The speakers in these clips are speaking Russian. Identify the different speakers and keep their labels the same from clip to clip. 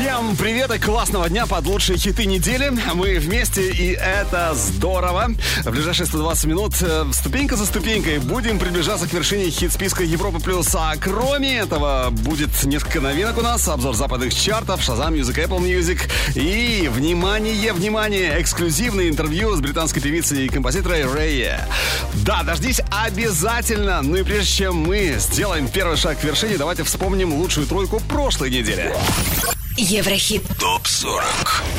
Speaker 1: Всем привет и классного дня под лучшие хиты недели. Мы вместе, и это здорово. В ближайшие 120 минут э, ступенька за ступенькой будем приближаться к вершине хит-списка Европы Плюс. А кроме этого, будет несколько новинок у нас, обзор западных чартов, Shazam Music, Apple Music и, внимание, внимание, эксклюзивное интервью с британской певицей и композиторой Рэя. Да, дождись обязательно. Ну и прежде чем мы сделаем первый шаг к вершине, давайте вспомним лучшую тройку прошлой недели.
Speaker 2: Еврохит
Speaker 3: ТОП 40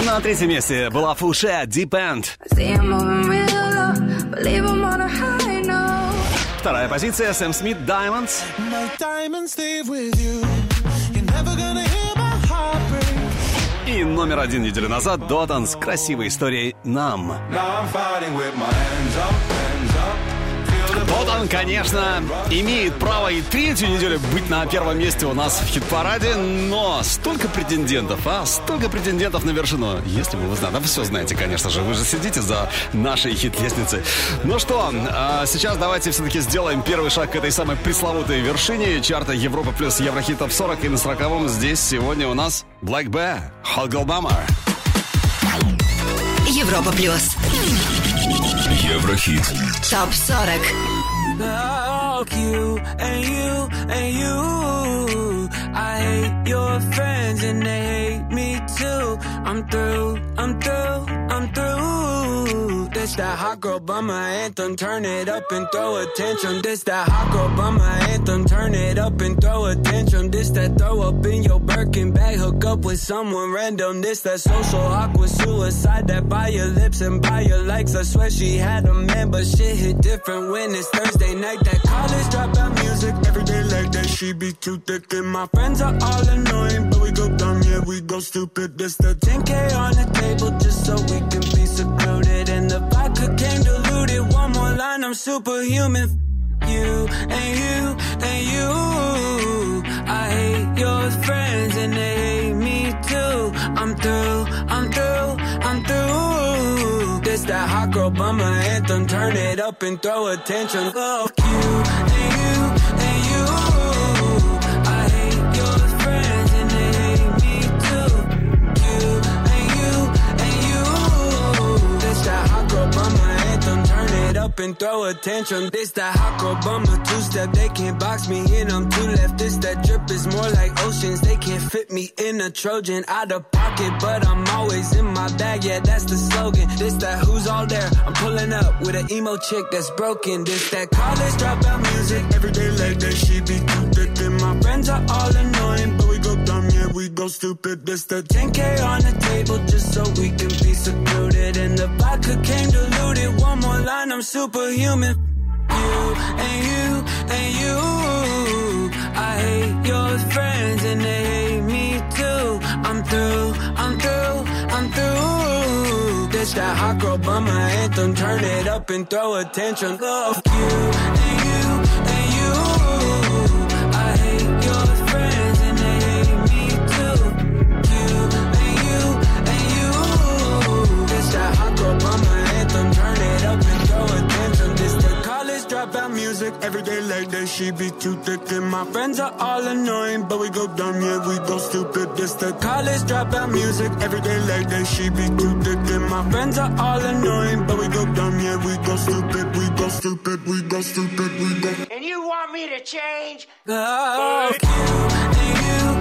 Speaker 1: На третьем месте была Фуше Deep End.
Speaker 4: See him moving real low, believe I'm on a high note.
Speaker 1: Вторая позиция Сэм Смит Diamonds.
Speaker 5: My diamonds you. You're never gonna hear my heart break.
Speaker 1: И номер один неделю назад Дотан с красивой историей «Нам».
Speaker 5: Now I'm
Speaker 1: Дотан, конечно, имеет право и третью неделю быть на первом месте у нас в хит-параде, но столько претендентов, а столько претендентов на вершину. Если бы вы знали, да вы все знаете, конечно же, вы же сидите за нашей хит-лестницей. Ну что, а сейчас давайте все-таки сделаем первый шаг к этой самой пресловутой вершине чарта Европа плюс Еврохит топ 40 и на 40 здесь сегодня у нас Black Bear, Hoggle Bummer.
Speaker 2: Европа Плюс
Speaker 3: Еврохит
Speaker 2: ТОП 40
Speaker 6: Fuck you and you and you. I hate your friends and they hate me too. I'm through, I'm through, I'm through. This that hot girl bummer anthem. Turn it up and throw attention. This that hot girl bummer anthem. Turn it up and throw attention. This that throw up in your Birkin bag. Hook up with someone random. This that social awkward suicide. That by your lips and by your likes. I swear she had a man, but shit hit different when it's Thursday night. That college dropout music every day like that. She be too thick and my friends are all annoying, but we go dumb, yeah we go stupid. This the 10k on the table just so we can be secluded. Line, I'm superhuman. You and you and you. I hate your friends and they hate me too. I'm through, I'm through, I'm through. This that hot girl bummer anthem. Turn it up and throw attention. Fuck you and you and you. Up and throw attention. This that hot girl bummer two step. They can't box me in. I'm too left. This that drip is more like oceans. They can't fit me in a Trojan out of pocket, but I'm always in my bag. Yeah, that's the slogan. This that who's all there. I'm pulling up with an emo chick that's broken. This that college dropout music. Every day like that, she be too thick. And my friends are all annoying, we go stupid. The 10k on the table just so we can be secluded. And the vodka came diluted. One more line, I'm superhuman. You and you and you. I hate your friends and they hate me too. I'm through, I'm through, I'm through. This that hot girl bummer anthem. Turn it up and throw attention. Fuck you dropout music. Every day like that, she be too thick. And my friends are all annoying, but we go dumb, yeah, we go stupid. This the college dropout music. Every day like that, she be too thick. And my friends are all annoying, but we go dumb, yeah, we go stupid, we go stupid, we go stupid, we go.
Speaker 7: And you want me to change?
Speaker 6: Fuck you you.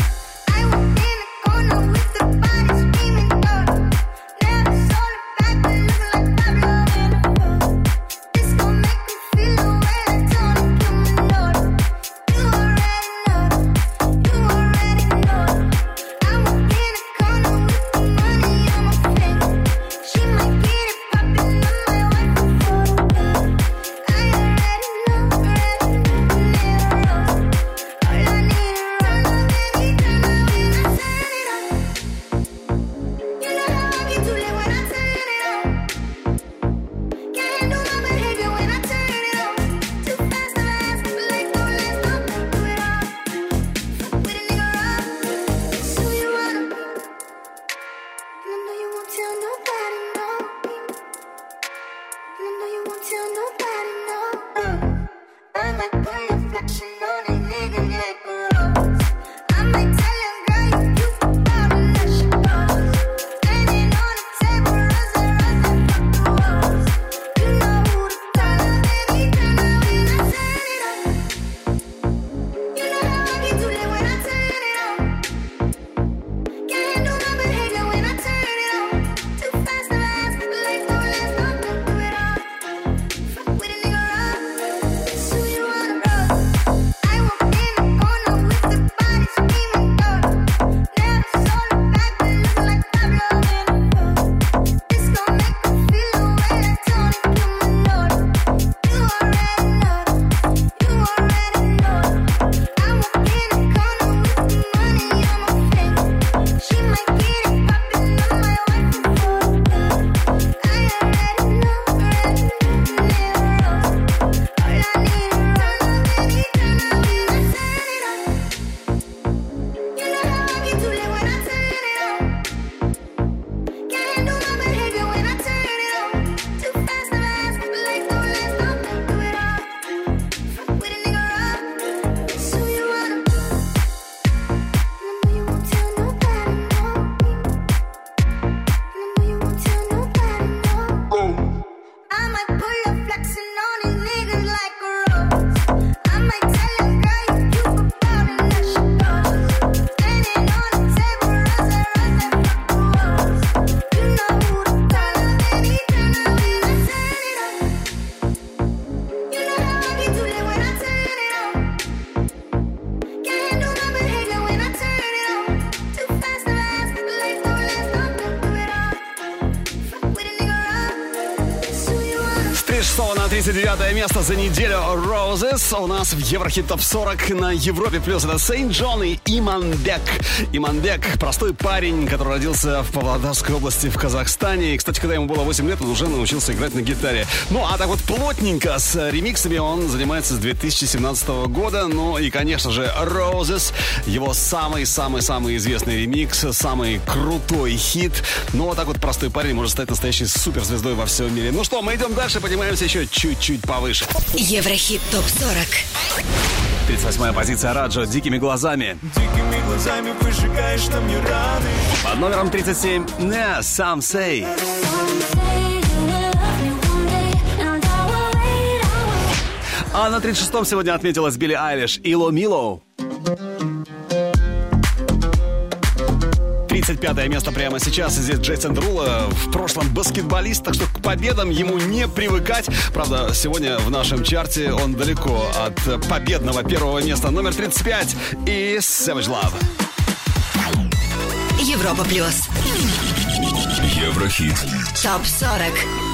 Speaker 1: 79 место за неделю Roses а у нас в Еврохит Топ 40 на Европе Плюс. Это Сейнт Джон и Иманбек. Иманбек – простой парень, который родился в Павлодарской области в Казахстане. И, кстати, когда ему было 8 лет, он уже научился играть на гитаре. Ну, а так вот плотненько с ремиксами он занимается с 2017 года. Ну и, конечно же, Roses – его самый-самый-самый известный ремикс, самый крутой хит. Ну, вот так вот простой парень может стать настоящей суперзвездой во всем мире. Ну что, мы идем дальше, поднимаемся еще чуть чуть повыше.
Speaker 2: Еврохит ТОП-40.
Speaker 1: 38 позиция Раджо «Дикими глазами».
Speaker 5: Дикими глазами выжигаешь нам не раны.
Speaker 1: Под номером 37 «Не, сам сей». А на 36-м сегодня отметилась Билли Айлиш и Ло Милоу. 35 место прямо сейчас. И здесь Джейсон Друла, в прошлом баскетболист, так что победам ему не привыкать. Правда, сегодня в нашем чарте он далеко от победного первого места номер 35 и Savage Love.
Speaker 2: Европа плюс.
Speaker 3: Еврохит.
Speaker 1: Топ 40.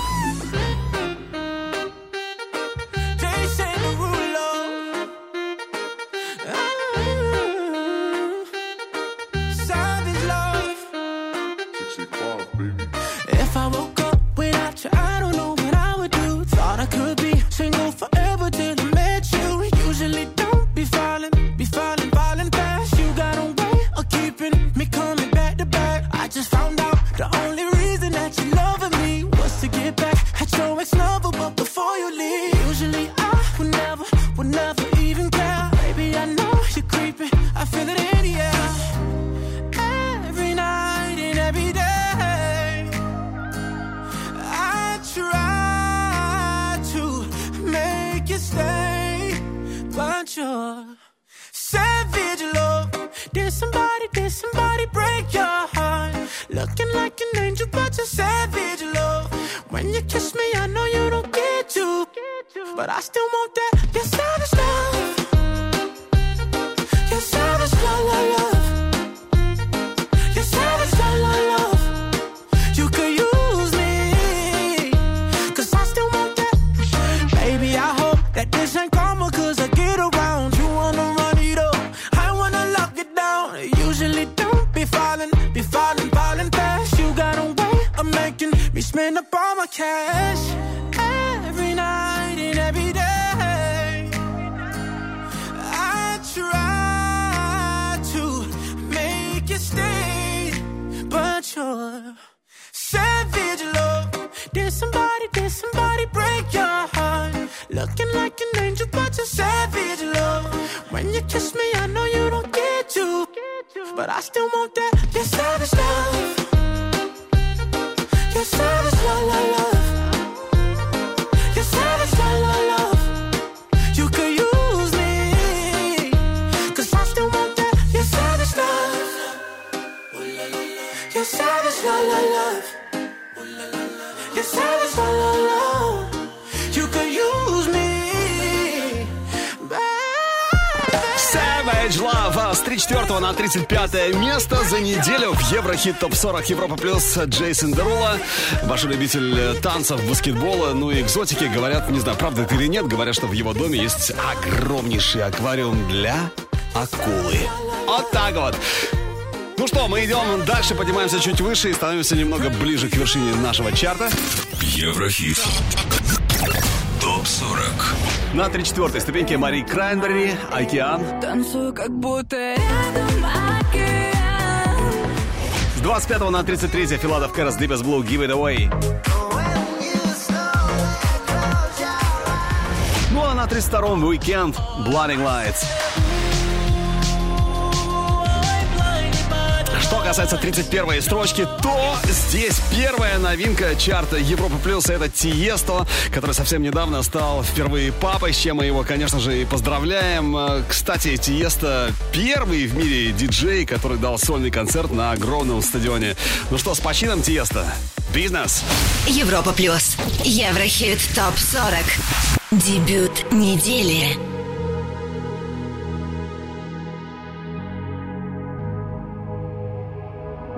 Speaker 1: Еврохит ТОП 40 Европа Плюс Джейсон Дерула. Большой любитель танцев, баскетбола, ну и экзотики. Говорят, не знаю, правда это или нет, говорят, что в его доме есть огромнейший аквариум для акулы. Вот так вот. Ну что, мы идем дальше, поднимаемся чуть выше и становимся немного ближе к вершине нашего чарта.
Speaker 3: Еврохит. Топ 40.
Speaker 1: На 34 ступеньке Мари Крайнберри, «Океан».
Speaker 6: Танцую, как будто рядом
Speaker 1: 25 на 33 Филадов Кэрос, Deepest Blue, Give It Away. Ну а на 32-м Weekend, Blinding Lights. Касается 31-й строчки, то здесь первая новинка чарта Европа Плюс это Тиесто, который совсем недавно стал впервые папой, с чем мы его, конечно же, и поздравляем. Э, Кстати, Тиесто первый в мире диджей, который дал сольный концерт на огромном стадионе. Ну что, с почином, Тиесто? Бизнес!
Speaker 2: Европа плюс. Еврохит топ 40. Дебют недели.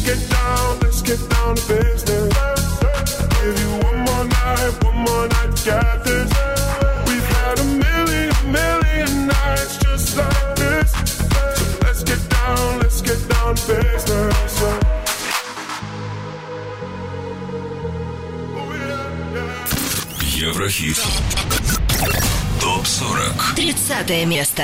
Speaker 8: Let's get down, let's get down to business. Give you one more night, one more night to get this. We've had a million, million nights just like this. So let's get down, let's get down to business. Oh, yeah, yeah.
Speaker 3: Еврохит. Топ 40.
Speaker 2: 30 место.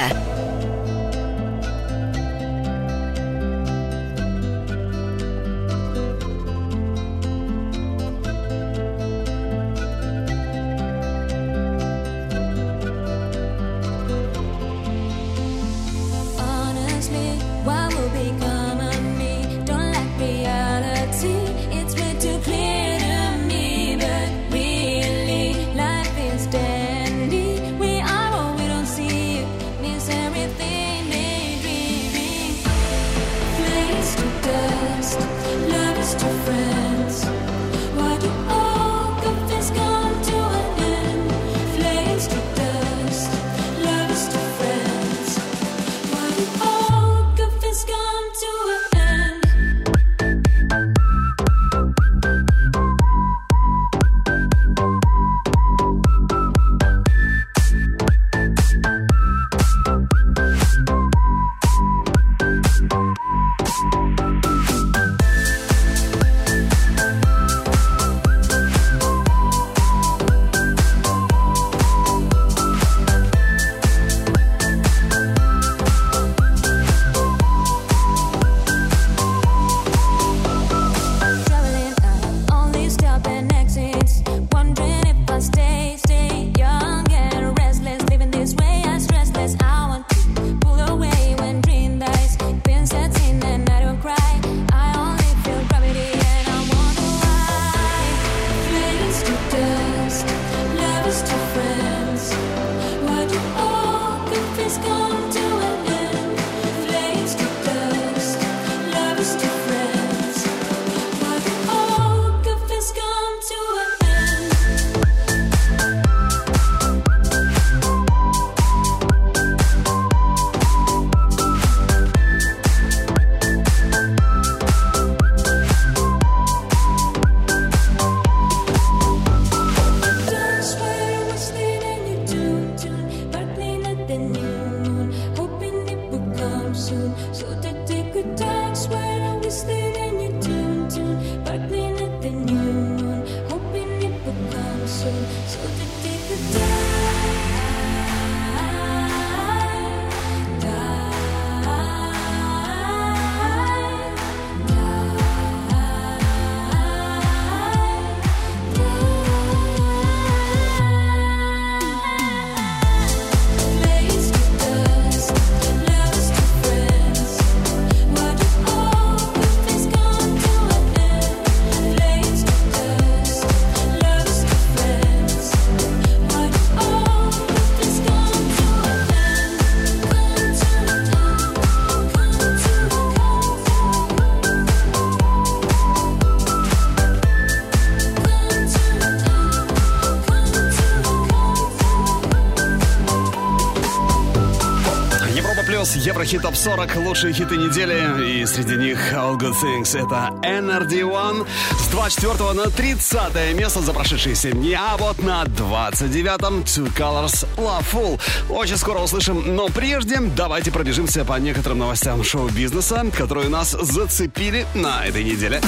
Speaker 1: Еврохит топ 40, лучшие хиты недели. И среди них All Good Things. Это NRD1 с 24 на 30 место за прошедшие 7 дней. А вот на 29-м Twocolors Lovefool. Очень скоро услышим. Но прежде давайте пробежимся по некоторым новостям шоу-бизнеса, которые нас зацепили на этой неделе.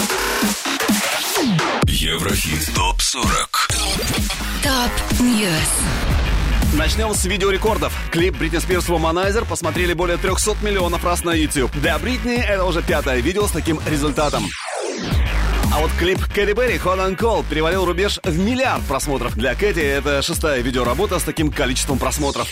Speaker 3: Еврохит ТОП-40
Speaker 2: Top News.
Speaker 1: Начнем с видеорекордов. Клип Бритни Спирс «Womanizer» посмотрели более 300 миллионов раз на YouTube. Для Бритни это уже пятое видео с таким результатом. А вот клип Кэти Берри «Hot and Cold» перевалил рубеж в миллиард просмотров. Для Кэти это шестая видеоработа с таким количеством просмотров.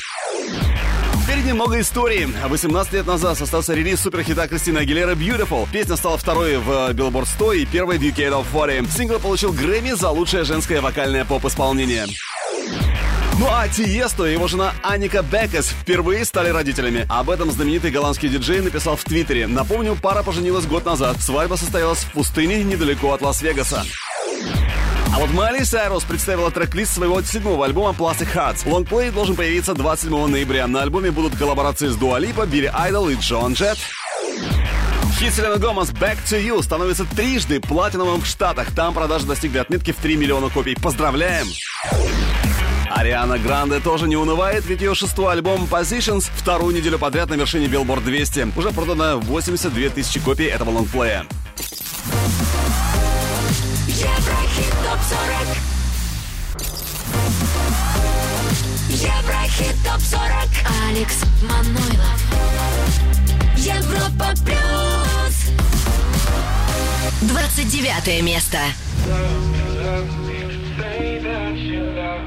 Speaker 1: Впереди много историй. 18 лет назад состоялся релиз суперхита Кристины Агилера «Beautiful». Песня стала второй в Billboard 100 и первой в UK Top 40. Сингл получил Грэмми за лучшее женское вокальное поп-исполнение. Ну а Тиесто и его жена Аника Беккес впервые стали родителями. Об этом знаменитый голландский диджей написал в Твиттере. Напомню, пара поженилась год назад. Свадьба состоялась в пустыне недалеко от Лас-Вегаса. А вот Майли Сайрус представила трек-лист своего седьмого альбома Plastic Hearts. Лонгплей должен появиться 27 ноября. На альбоме будут коллаборации с Дуа Липа, Билли Айдол и Джон Джет. Хит Селена Гомес «Back to You» становится трижды платиновым в Штатах. Там продажи достигли отметки в 3 миллиона копий. Поздравляем! Ариана Гранде тоже не унывает, ведь ее шестой альбом Positions вторую неделю подряд на вершине Billboard 200. Уже продано 82 тысячи копий этого лонгплея.
Speaker 9: Еврохит ТОП-40 Еврохит ТОП-40
Speaker 2: Алекс Манойлов.
Speaker 9: Европа Плюс
Speaker 2: 29 место.
Speaker 6: Fear,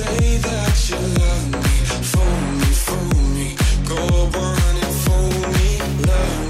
Speaker 6: love me. Say that you love me, fool me, fool me. Go me, love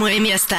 Speaker 2: 28 место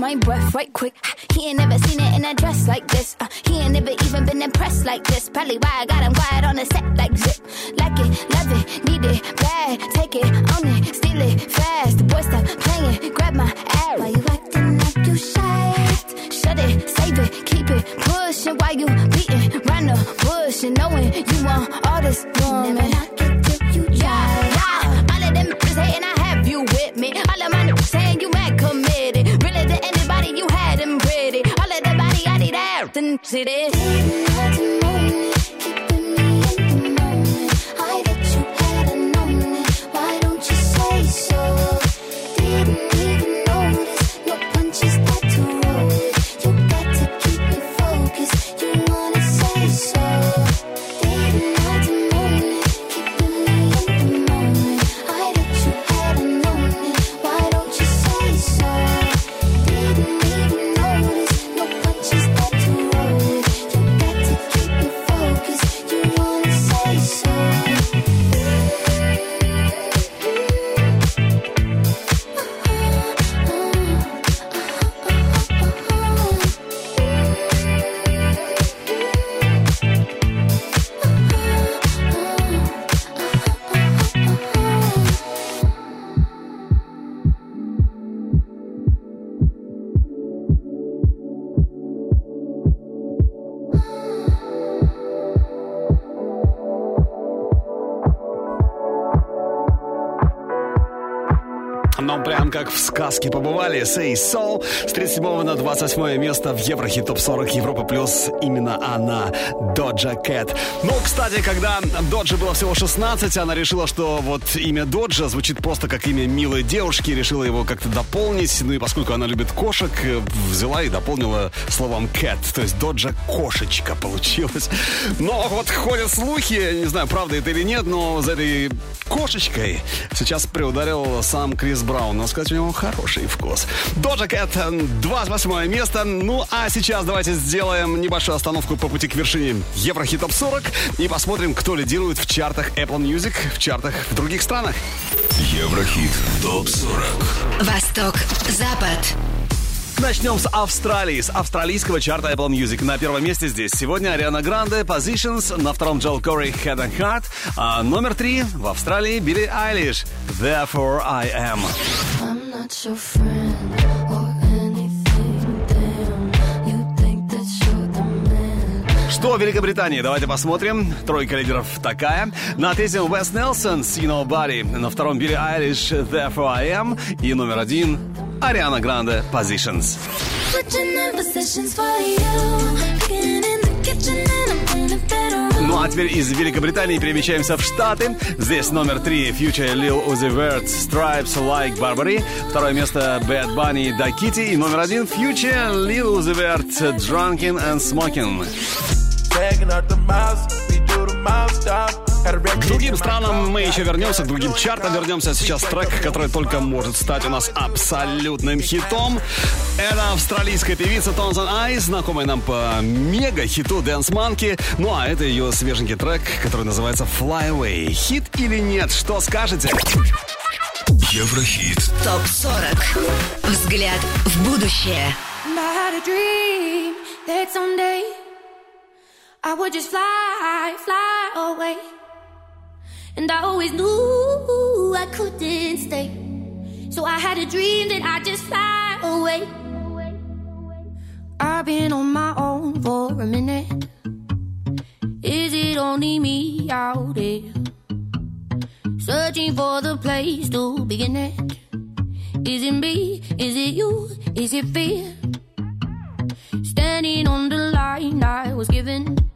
Speaker 10: my breath right quick. He ain't never seen it in a dress like this. Uh, he ain't never even been impressed like this. Probably why I got him quiet on the set like zip. Like it, love it, need it, bad. Take it, own it, steal it, fast. The boy stop playing, grab my ass. Why you acting like you shy? Shut it, save it, keep it pushing while you beating round the bush and knowing you want all this woman. Never knock it
Speaker 1: nothing today. Сказке побывали. Say So с 37 на 28 место в Еврохит Топ 40 Европа Плюс. Именно она, Доджа Кэт. Ну, кстати, когда Доджи было всего 16, она решила, что вот имя Доджа звучит просто как имя милой девушки, решила его как-то дополнить. Ну и поскольку она любит кошек, э, взяла и дополнила словом Кэт. То есть Доджа кошечка получилась. Но вот ходят слухи, не знаю, правда это или нет, но за этой кошечкой сейчас приударил сам Крис Браун. Но сказать, у него хороший вкус. Доджа Кэт, 28 место. Ну, а сейчас давайте сделаем небольшую остановку по пути к вершине Еврохит Топ 40 и посмотрим, кто лидирует в чартах Apple Music, в чартах в других странах.
Speaker 3: Еврохит ТОП 40.
Speaker 2: Восток, Запад
Speaker 1: Начнем с Австралии, с австралийского чарта Apple Music. На первом месте здесь сегодня Ариана Гранде, Positions, на втором Джол Кори, Head and Heart, а номер три в Австралии Билли Айлиш, Therefore I Am.
Speaker 10: I'm not your friend or anything. Damn, you think that you're the man.
Speaker 1: Что в Великобритании? Давайте посмотрим. Тройка лидеров такая. На третьем Вес Нелсон, See Nobody. На втором Билли Айлиш, Therefore I Am. И номер один Ариана Гранде, Positions.
Speaker 10: Positions for you. Cooking in the kitchen and I'm in a better
Speaker 1: Ну а теперь из Великобритании перемещаемся в Штаты. Здесь номер три Future Lil Uzi Vert Stripes Like Barbary. Второе место Bad Bunny Da Kitty. И номер один Future Lil Uzi Vert Drunken and Smoking.
Speaker 5: Tagging out the miles, we do the stop.
Speaker 1: К другим странам мы еще вернемся, к другим чартам вернемся. Сейчас трек, который только может стать у нас абсолютным хитом. Это австралийская певица Тонзан Айс, знакомая нам по мега-хиту Dance Monkey. Ну а это ее свеженький трек, который называется Fly Away. Хит или нет, что скажете?
Speaker 11: Еврохит.
Speaker 12: ТОП-40. Взгляд в будущее.
Speaker 13: I would just fly, fly away. And I always knew I couldn't stay. So I had a dream that I'd just fly away. I've been on my own for a minute. Is it only me out there? Searching for the place to begin it. Is it me? Is it you? Is it fear? Standing on the line I was given.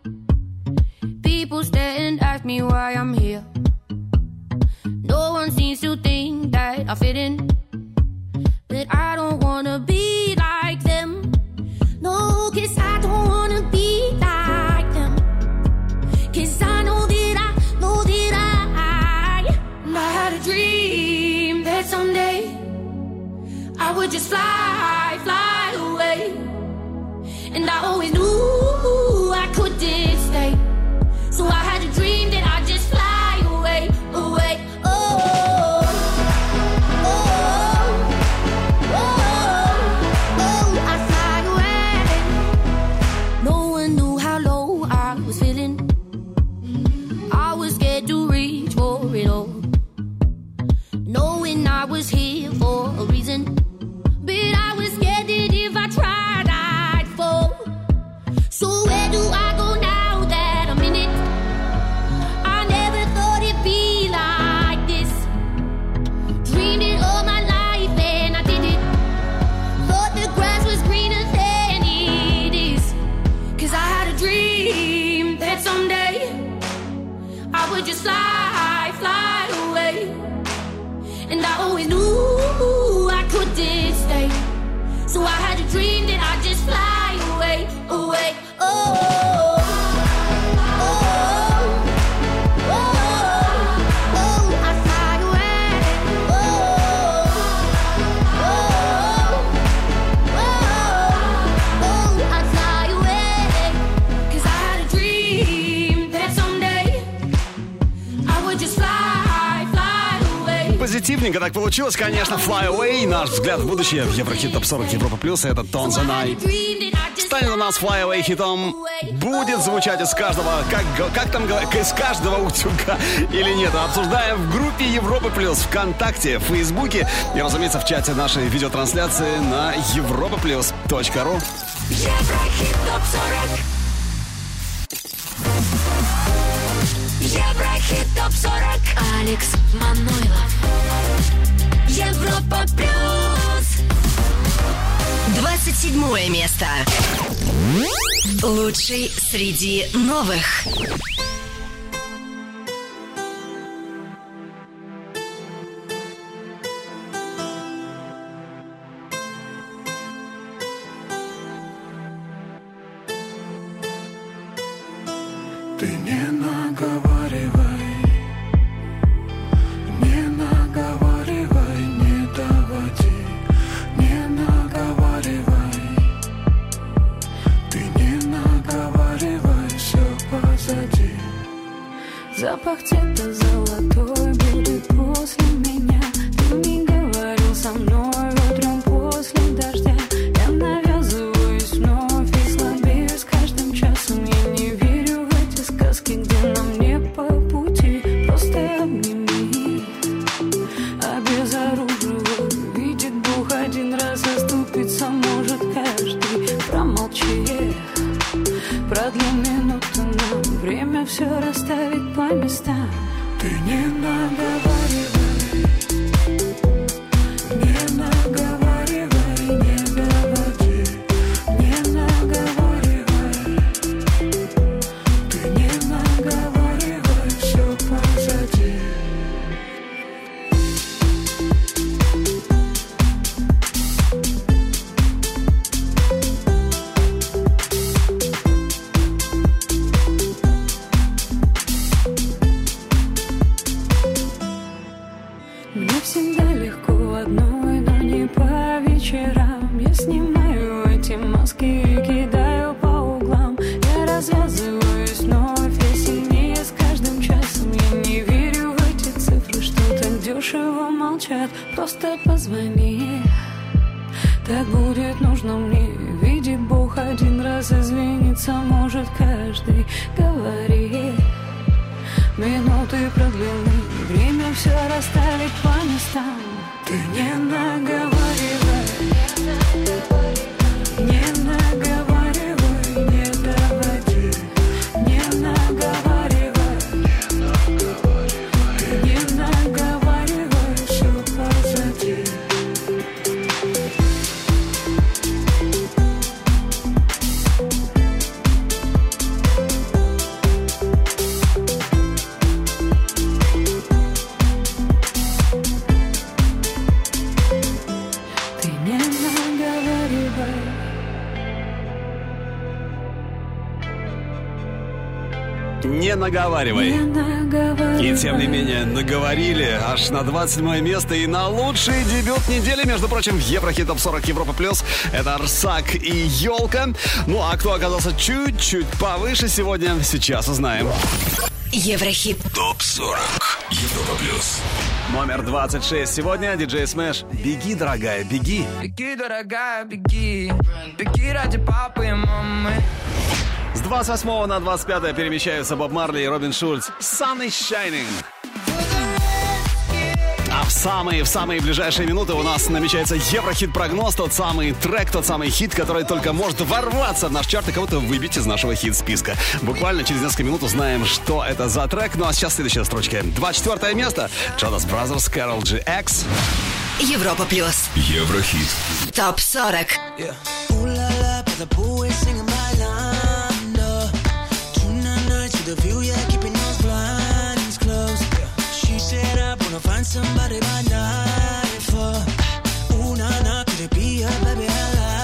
Speaker 13: People stare and ask me why I'm here. No one seems to think that I fit in. But I don't wanna be like them. No, cause I don't wanna be like them. Cause I know that I know that I, and I had a dream that someday I would just fly, fly away. And I always knew I couldn't. So I
Speaker 1: Позитивненько так получилось, конечно. Fly Away, наш взгляд в будущее в Еврохит Топ 40 Европа Плюс. Это Тонза Най. Станет у нас Fly Away хитом. Будет звучать из каждого, как, как там говорят, из каждого утюга или нет. Обсуждаем в группе Европа Плюс ВКонтакте, в Фейсбуке и, разумеется, в чате нашей видеотрансляции на europaplus.ru.
Speaker 14: Еврохит ТОП-40 Еврохит ТОП-40
Speaker 12: Алекс Манойлов.
Speaker 14: Европа Плюс
Speaker 12: 27 место. Лучший среди новых.
Speaker 15: Наговаривай. Не наговаривай И
Speaker 1: тем не менее, наговорили аж на 27 место и на лучший дебют недели, между прочим, в Еврохит Топ 40 Европа Плюс. Это Арсак и Елка. Ну а кто оказался чуть-чуть повыше сегодня, сейчас узнаем.
Speaker 16: Еврохит.
Speaker 11: ТОП 40 Европа плюс.
Speaker 1: Номер 26 сегодня диджей Smash. Беги, дорогая, беги.
Speaker 17: Беги, дорогая, беги. Беги ради папы и мамы.
Speaker 1: С 28 на 25 перемещаются Боб Марли и Робин Шульц. Sun is shining. А в самые, в самые ближайшие минуты у нас намечается Еврохит-прогноз, тот самый трек, тот самый хит, который только может ворваться в наш чарт и кого-то выбить из нашего хит-списка. Буквально через несколько минут узнаем, что это за трек. Ну а сейчас следующая строчка. 24 место. Jonas Brothers, Carol GX.
Speaker 16: Европа плюс.
Speaker 11: Еврохит.
Speaker 16: Топ 40.
Speaker 3: Ooh the view, yeah, keeping those blinds closed. She said I wanna find somebody by night for. Ooh na na, could it be her, baby? I like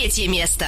Speaker 9: третье место.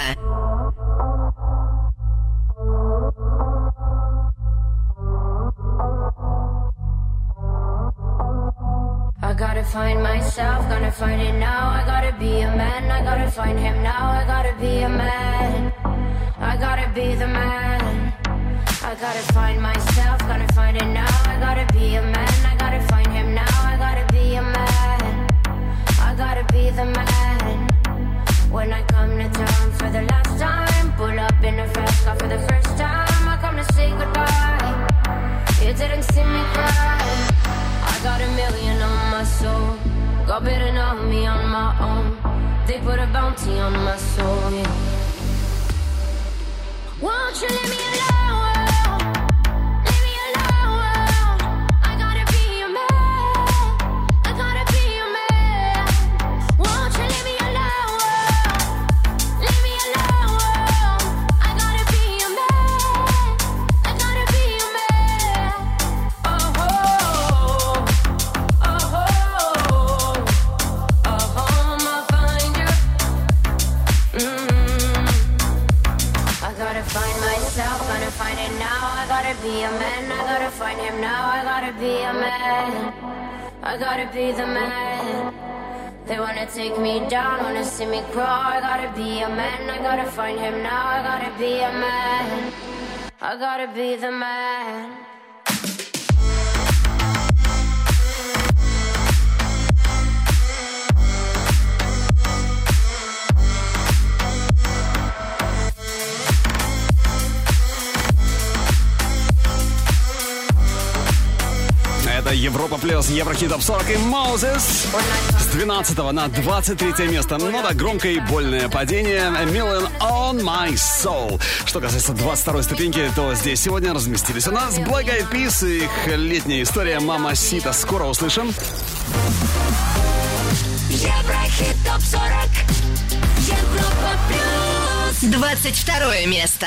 Speaker 1: Европа Плюс, Еврохит 40 и Moses. С 12 на 23 место. Ну да, громкое и больное падение. Million on my soul. Что касается 22 ступеньки, то здесь сегодня разместились у нас Black Eyed Peas и их летняя история «Mamacita». Скоро услышим.
Speaker 14: Еврохит Топ 40. Европа Плюс.
Speaker 9: 22 место.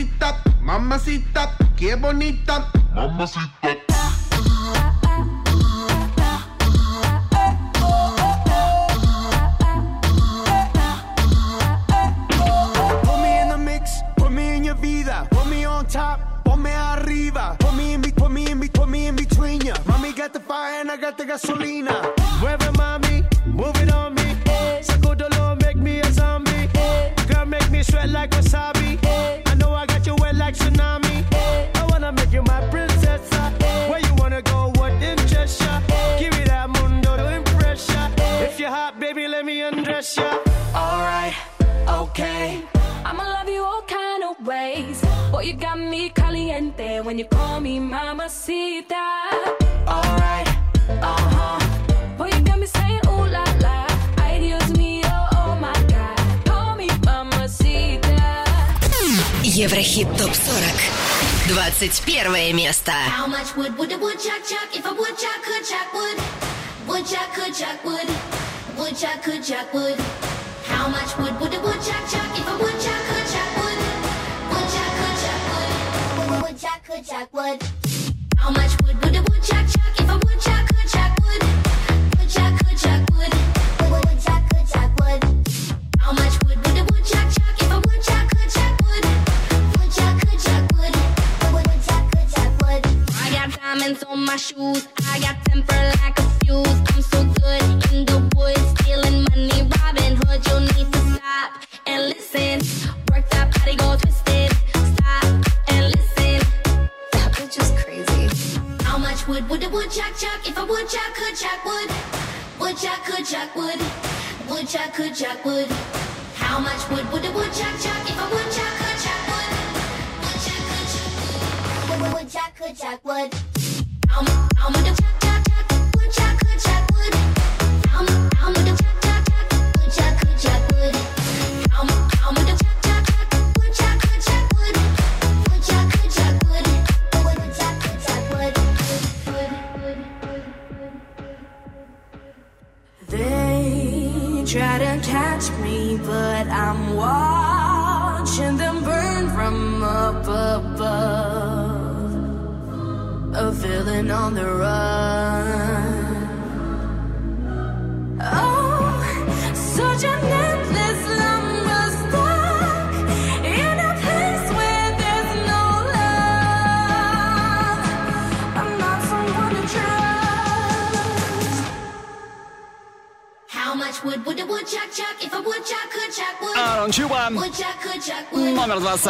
Speaker 18: Mamacita, mamacita,
Speaker 19: qué bonita. Mamacita. Put me in the mix, put me in
Speaker 5: your vida. Put me on top, ponme arriba. Put me in, put me in, put me in between ya. Mommy got the fire and I got the gasolina. You
Speaker 14: call me mamacita. Alright, uh huh. Boy, you got me saying ooh la la. Ay, Dios mío, oh my god. Call me mamacita.
Speaker 16: Еврохит ТОП-40. 21 место.
Speaker 9: How much wood would a woodchuck chuck if a woodchuck could chuck wood? Woodchuck could chuck wood. Woodchuck could chuck wood. How much wood would a woodchuck chuck if a woodchuck could chuck wood. How much wood would a could Jack would, how much would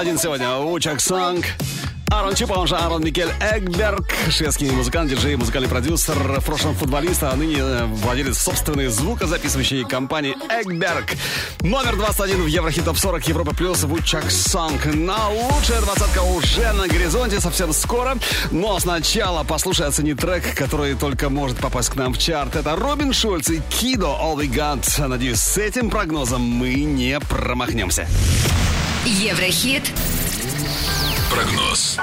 Speaker 1: 21 сегодня. Учак Санг. Аарон Чупа, он же Аарон Микель Эгберг, шведский музыкант, диджей, музыкальный продюсер, в прошлом футболист, а ныне э, владелец собственной звукозаписывающей компании Эгберг. Номер 21 в Еврохит Топ 40 Европа Плюс Вучак Санг. На лучшая двадцатка уже на горизонте совсем скоро. Но сначала послушай, оцени трек, который только может попасть к нам в чарт. Это Робин Шульц и Кидо All We Got. Надеюсь, с этим прогнозом мы не промахнемся.
Speaker 16: Еврохит
Speaker 11: Прогноз.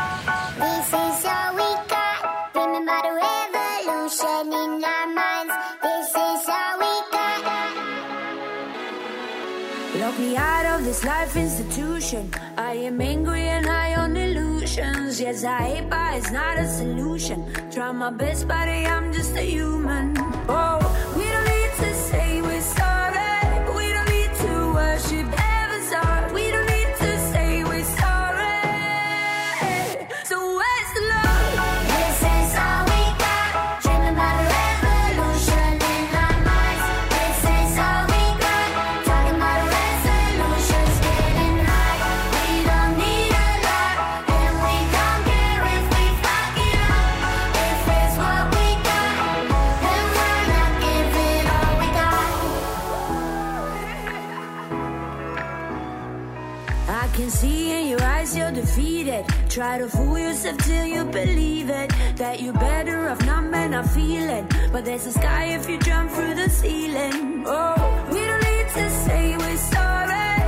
Speaker 4: This is all we got. Remember the revolution in our minds. This is all we got.
Speaker 14: Lock me out of this life institution. I am angry and high on illusions. Yes, I hate, but it's not a solution. Try my best, buddy, I'm just a human. Oh, we don't Try to fool yourself till you believe it. That you're better off not man, not feeling. But there's a sky if you jump through the ceiling. Oh, we don't need to say we're sorry.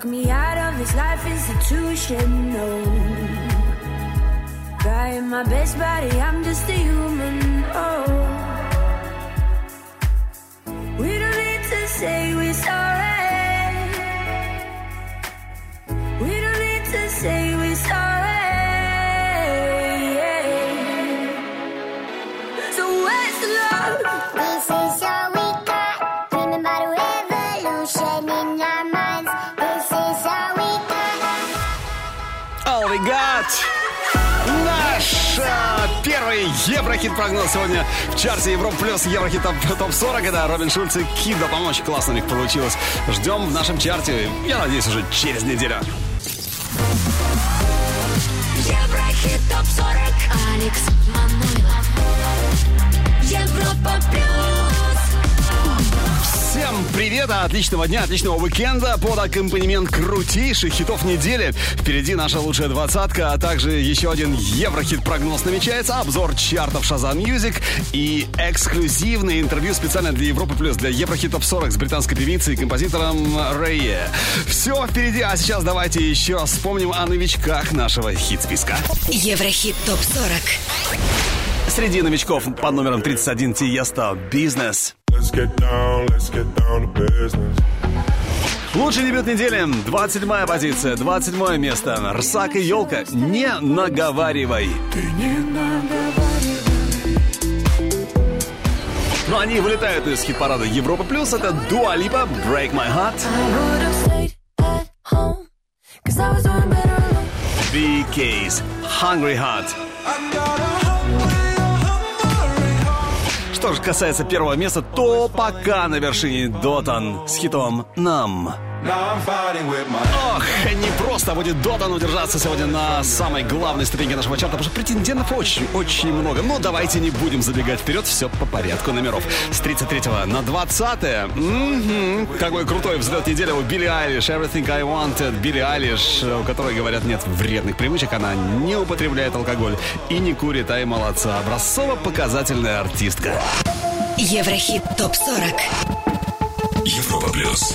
Speaker 10: Talk me out of this life institution, no. Trying my best, buddy, I'm just a human, oh. We don't need to say we're sorry.
Speaker 1: Первый Еврохит-прогноз сегодня в чарте Европа Плюс Еврохит топ- ТОП-40. Это Робин Шульц и Кидо. Помочь классно у них получилось. Ждем в нашем чарте, я надеюсь, уже через неделю.
Speaker 20: Еврохит ТОП-40 Алекс Манойлов Европа
Speaker 1: привет, отличного дня, отличного уикенда под аккомпанемент крутейших хитов недели. Впереди наша лучшая двадцатка, а также еще один Еврохит-прогноз намечается, обзор чартов Shazam Music и эксклюзивное интервью специально для Европы Плюс, для Еврохит Топ 40 с британской певицей и композитором Рэйе. Все впереди, а сейчас давайте еще раз вспомним о новичках нашего хит-списка.
Speaker 2: Еврохит ТОП-40.
Speaker 1: Среди новичков под номером 31 Тиеста «Бизнес».
Speaker 8: Let's get down, let's get down to business.
Speaker 1: Лучший дебют недели. 27 позиция, 27 место. Рсак и Елка. Не наговаривай.
Speaker 5: Ты не наговаривай.
Speaker 1: Но они вылетают из хит-парада Европа Плюс. Это Дуа Липа, Break My Heart.
Speaker 10: home.
Speaker 1: B-Case, Hungry Heart. Что же касается первого места, то пока на вершине Дотан с хитом «Нам». Ох, не просто будет Дотан удержаться сегодня на самой главной ступеньке нашего чарта, потому что претендентов очень-очень много. Но давайте не будем забегать вперед, все по порядку номеров. С 33 на 20 Мгм. Какой крутой взлет недели у Билли Айлиш, Everything I Wanted. Билли Айлиш, у которой, говорят, нет вредных привычек, она не употребляет алкоголь и не курит, а и молодца. Образцово-показательная артистка.
Speaker 2: Еврохит ТОП-40.
Speaker 3: Европа Плюс.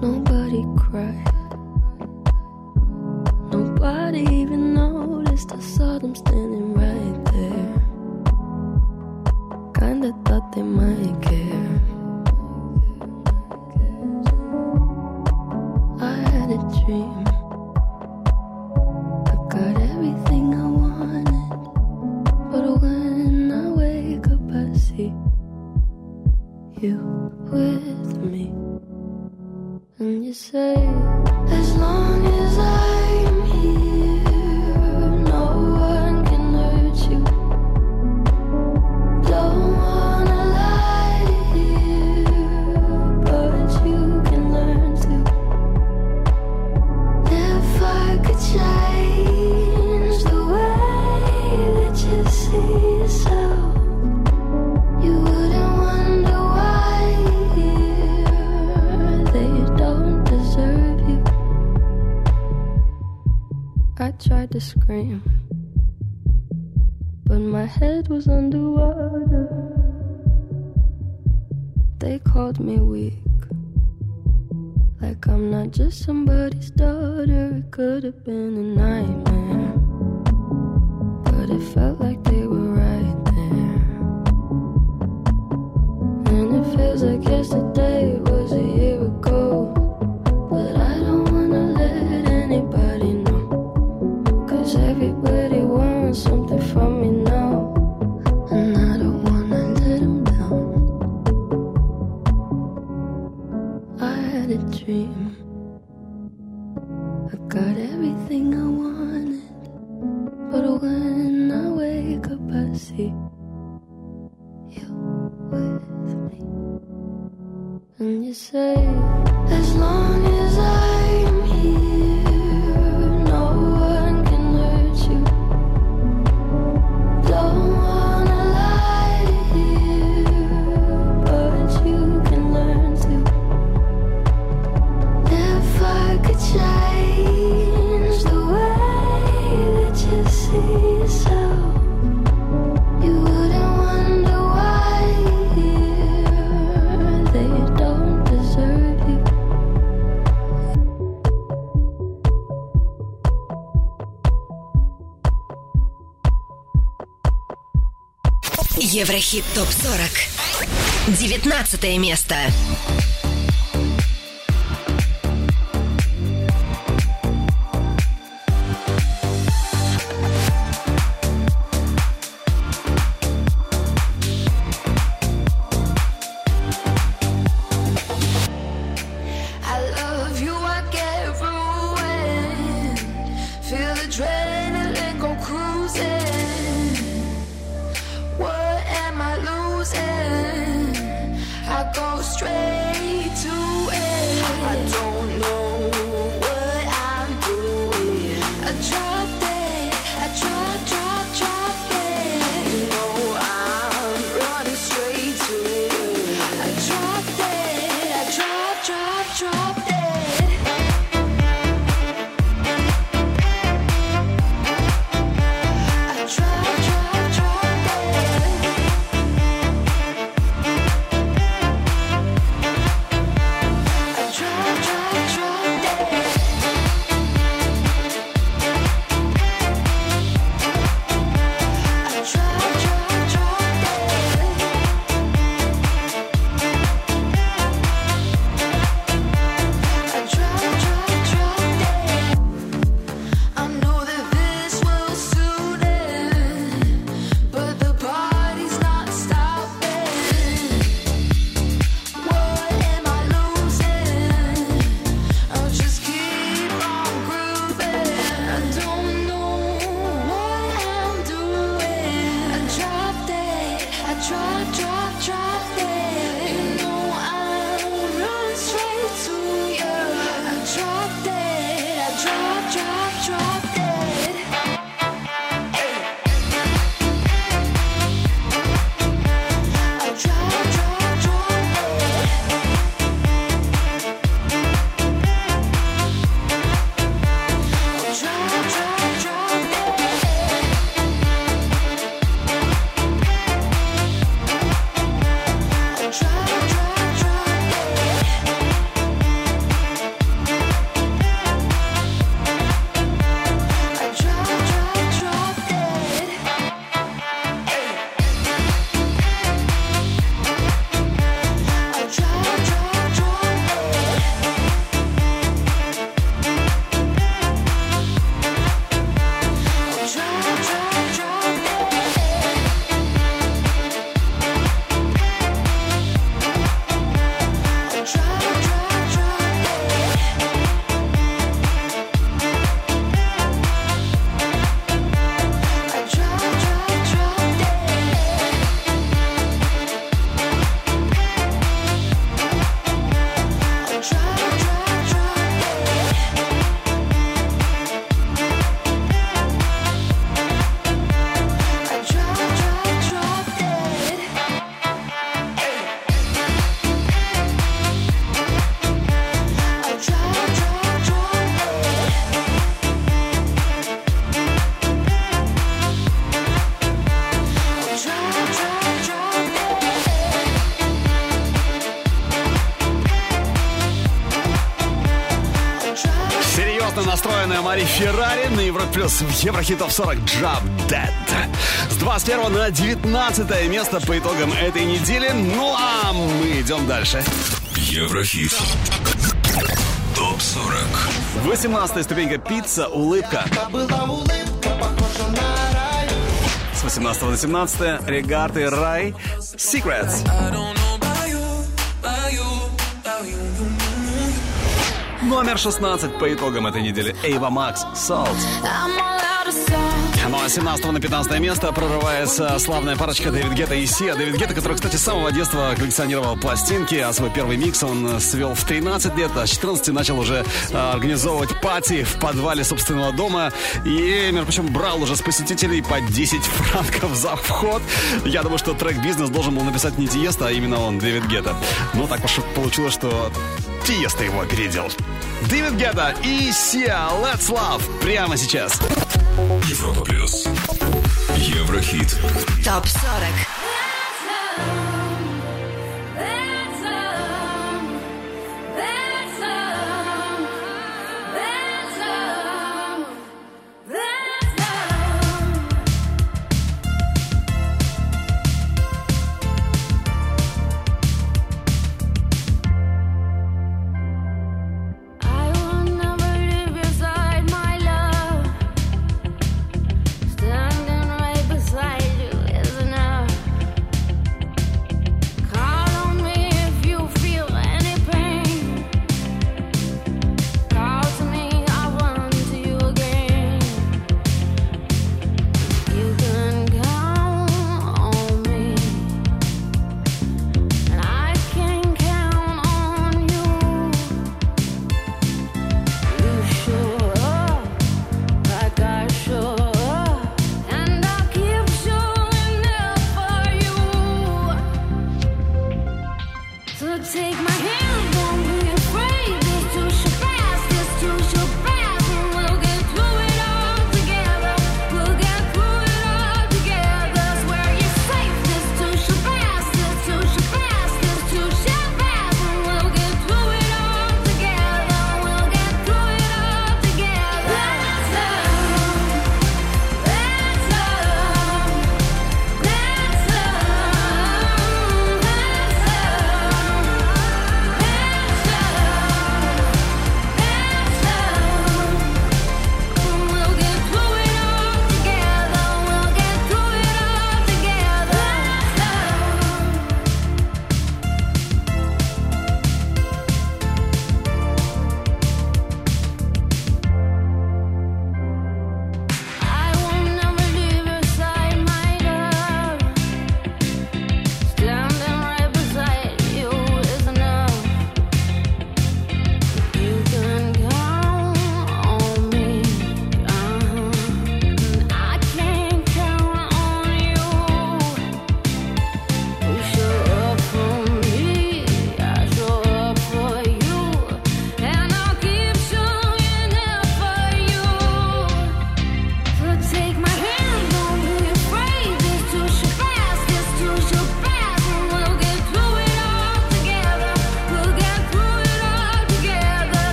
Speaker 10: Nobody cried. Nobody even noticed. I saw them standing right there. Kinda thought they might care. I had a dream. I got everything I wanted. But when I wake up, I see you with. And you say, as long as I'm me weak, like I'm not just somebody's daughter. It could have been a nightmare, but it felt like they were right there. And it feels like yesterday
Speaker 3: 15 место.
Speaker 1: Плюс в Еврохит Топ 40 Drop Dead. С 21 на 19 место по итогам этой недели. Ну а мы идем дальше.
Speaker 11: Еврохит. Топ 40.
Speaker 1: 18 ступенька пицца, улыбка. С 18 на 17 Регарты Рай, Secrets. Номер 16 по итогам этой недели Эйва Макс, Salt. Ну а с 17 на 15 место прорывается славная парочка Дэвид Гетта и Сия. Дэвид Гетта, который, кстати, с самого детства коллекционировал пластинки, а свой первый микс он свел в 13 лет, а с 14 начал уже а, организовывать пати в подвале собственного дома. И, между прочим, брал уже с посетителей по 10 франков за вход. Я думаю, что трек «Бизнес» должен был написать не Тиеста, а именно он, Дэвид Гетта. Но так уж получилось, что Тиеста его опередил. Дэвид Гетта и Сия «Let's Love» прямо сейчас.
Speaker 11: Европа плюс. Еврохит.
Speaker 3: ТОП 40.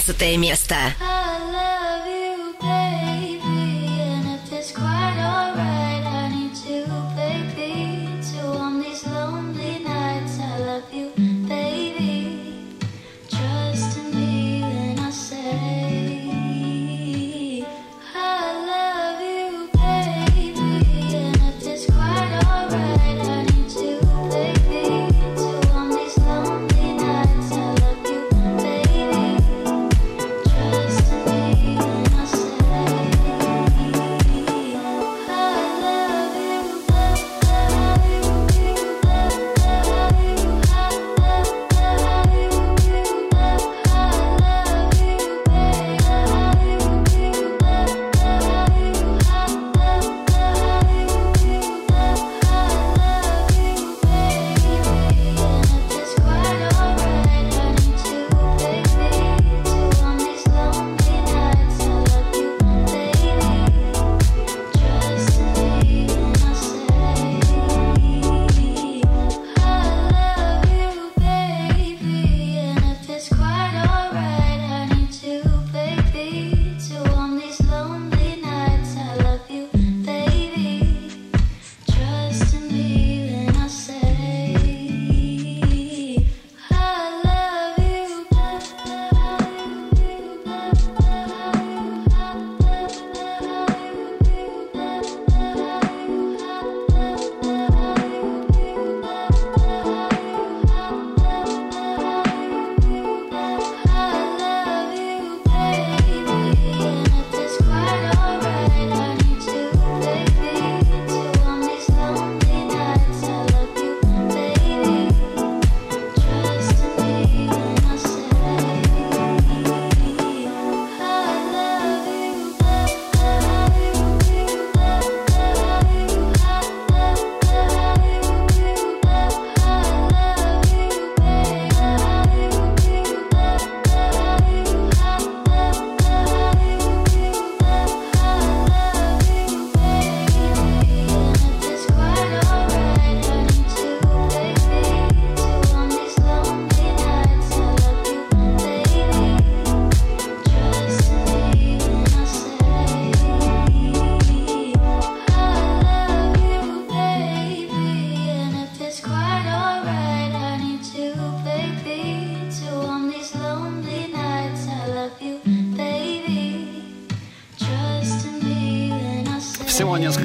Speaker 2: 14 место.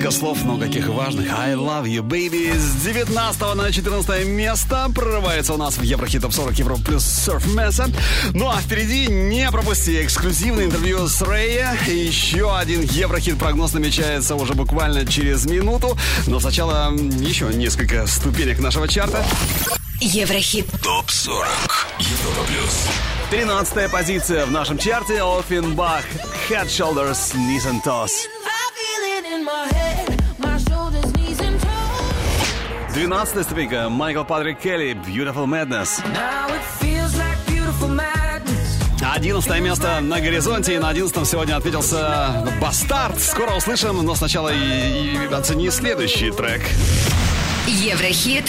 Speaker 1: Несколько слов, но каких важных. I love you, baby. С 19 на 14 место прорывается у нас в Еврохит Топ 40 Евро плюс Surf Месса. Ну а впереди не пропусти эксклюзивное интервью с Рэя. Еще один Еврохит прогноз намечается уже буквально через минуту. Но сначала еще несколько ступенек нашего чарта.
Speaker 21: Еврохит.
Speaker 11: ТОП 40 Европа плюс
Speaker 1: 13 позиция в нашем чарте Оффенбах Head Shoulders Knees and Toes. 12 ступенька Майкл Патрик Келли Beautiful Madness.
Speaker 3: Now it feels like beautiful madness.
Speaker 1: 11 место на горизонте, и на 11 сегодня ответился Бастард. Скоро услышим, но сначала и, и оцени следующий трек.
Speaker 21: Еврохит.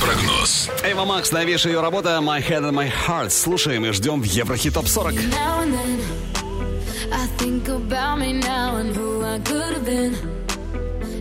Speaker 11: Прогноз
Speaker 1: Эйва Макс, новейшая ее работа My Head and My Heart. Слушаем и ждем в Еврохит Топ 40.
Speaker 20: Now and then, I think about me now and who I could have been.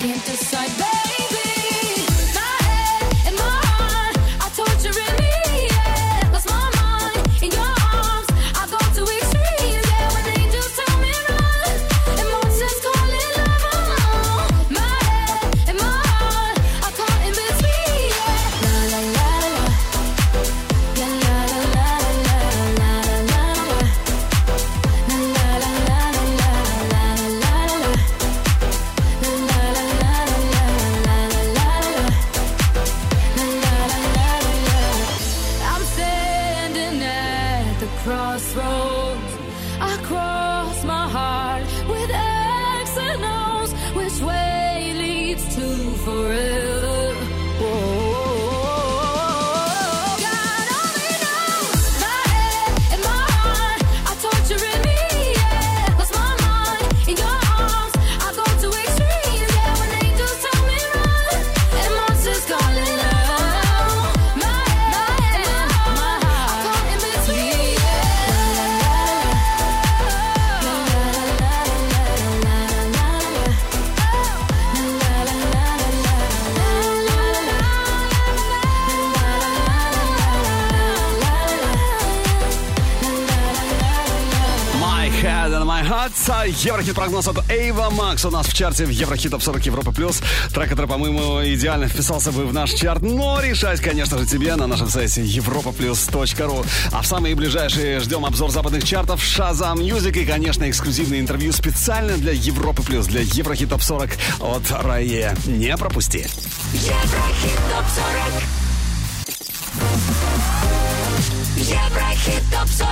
Speaker 20: Can't decide,
Speaker 1: Еврохит прогноз от Эйва Макс у нас в чарте в Еврохит Топ 40 Европа Плюс. Трек, который, по-моему, идеально вписался бы в наш чарт. Но решать, конечно же, тебе на нашем сайте europaplus.ru. А в самые ближайшие ждем обзор западных чартов Shazam Music и, конечно, эксклюзивное интервью специально для Европы Плюс, для Еврохит Топ 40 от Рае. Не пропусти.
Speaker 14: Еврохит топ 40. Еврохит топ 40.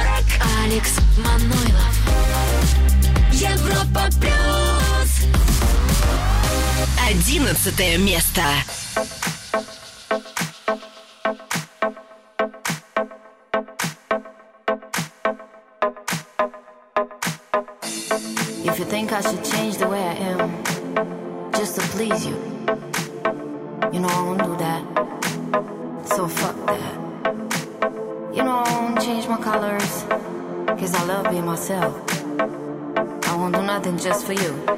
Speaker 20: Алекс Манойлов.
Speaker 14: Европа плюс.
Speaker 21: Одиннадцатое место.
Speaker 22: For you.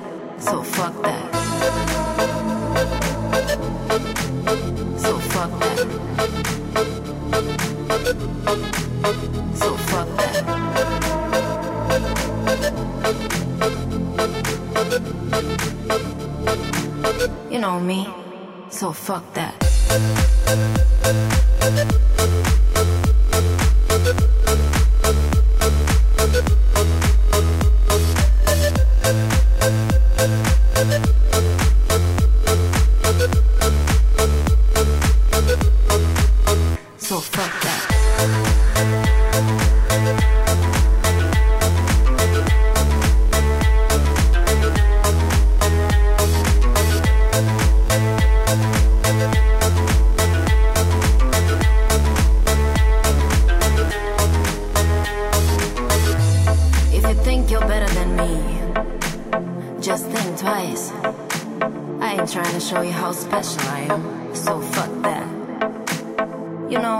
Speaker 21: You know,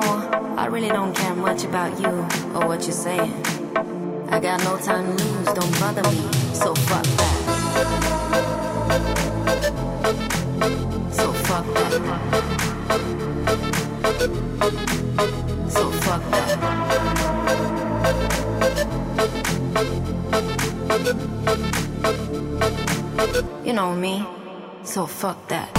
Speaker 21: I really don't care much about you or what you're saying. I got no time to lose, don't bother me, so fuck that. So fuck that. So fuck that. You know me, so fuck that.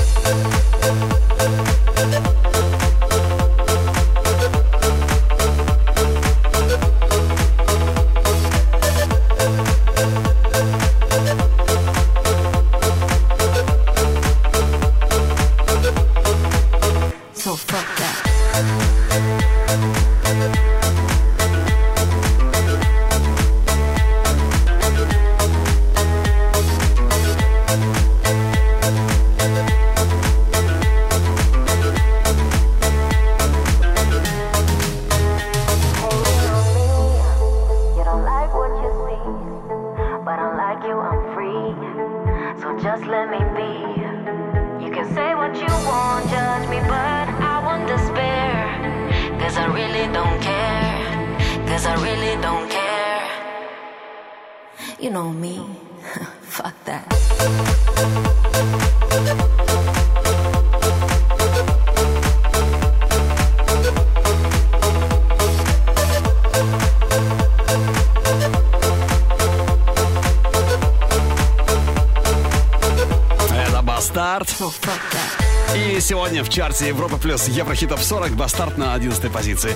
Speaker 1: Сегодня в чарте Европа плюс Еврохит Топ 40 Бастард на 11 позиции.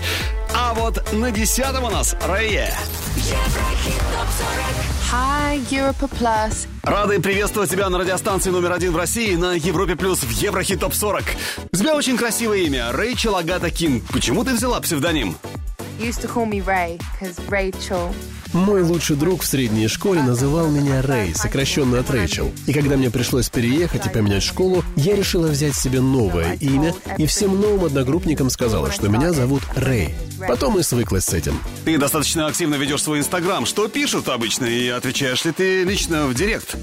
Speaker 1: А вот на 10 у нас Рэйе.
Speaker 23: Hi, Europa Plus.
Speaker 1: Рады приветствовать тебя на радиостанции номер один в России на Европе плюс в Еврохит Топ 40. У тебя очень красивое имя Рэйчел Агата Кин. Почему ты взяла псевдоним?
Speaker 23: Used to call me Ray, because Rachel.
Speaker 24: Мой лучший друг в средней школе называл меня Рэй, сокращенно от Рэйчел. И когда мне пришлось переехать и поменять школу, я решила взять себе новое имя и всем новым одногруппникам сказала, что меня зовут Рэй. Потом и свыклась с этим.
Speaker 1: Ты достаточно активно ведешь свой инстаграм. Что пишут обычно и отвечаешь ли ты лично в директ?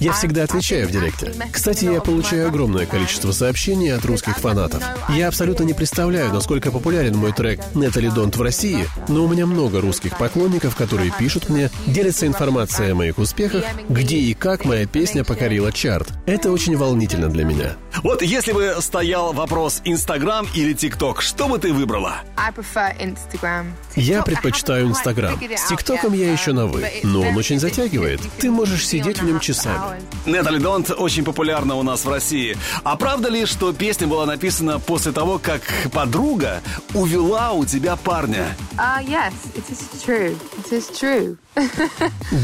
Speaker 24: Я всегда отвечаю в директе. Кстати, я получаю огромное количество сообщений от русских фанатов. Я абсолютно не представляю, насколько популярен мой трек «Нетали Донт» в России, но у меня много русских поклонников, которые пишут мне, делятся информацией о моих успехах, где и как моя песня покорила чарт. Это очень волнительно для меня.
Speaker 1: Вот если бы стоял вопрос Инстаграм или ТикТок, что бы ты выбрала?
Speaker 24: Я предпочитаю Инстаграм. С ТикТоком я еще на «вы», но он очень затягивает. Ты можешь сидеть в нем часами.
Speaker 1: Нетали Донт очень популярна у нас в России. А правда ли, что песня была написана после того, как подруга увела у тебя парня?
Speaker 23: Uh, yes, it is true.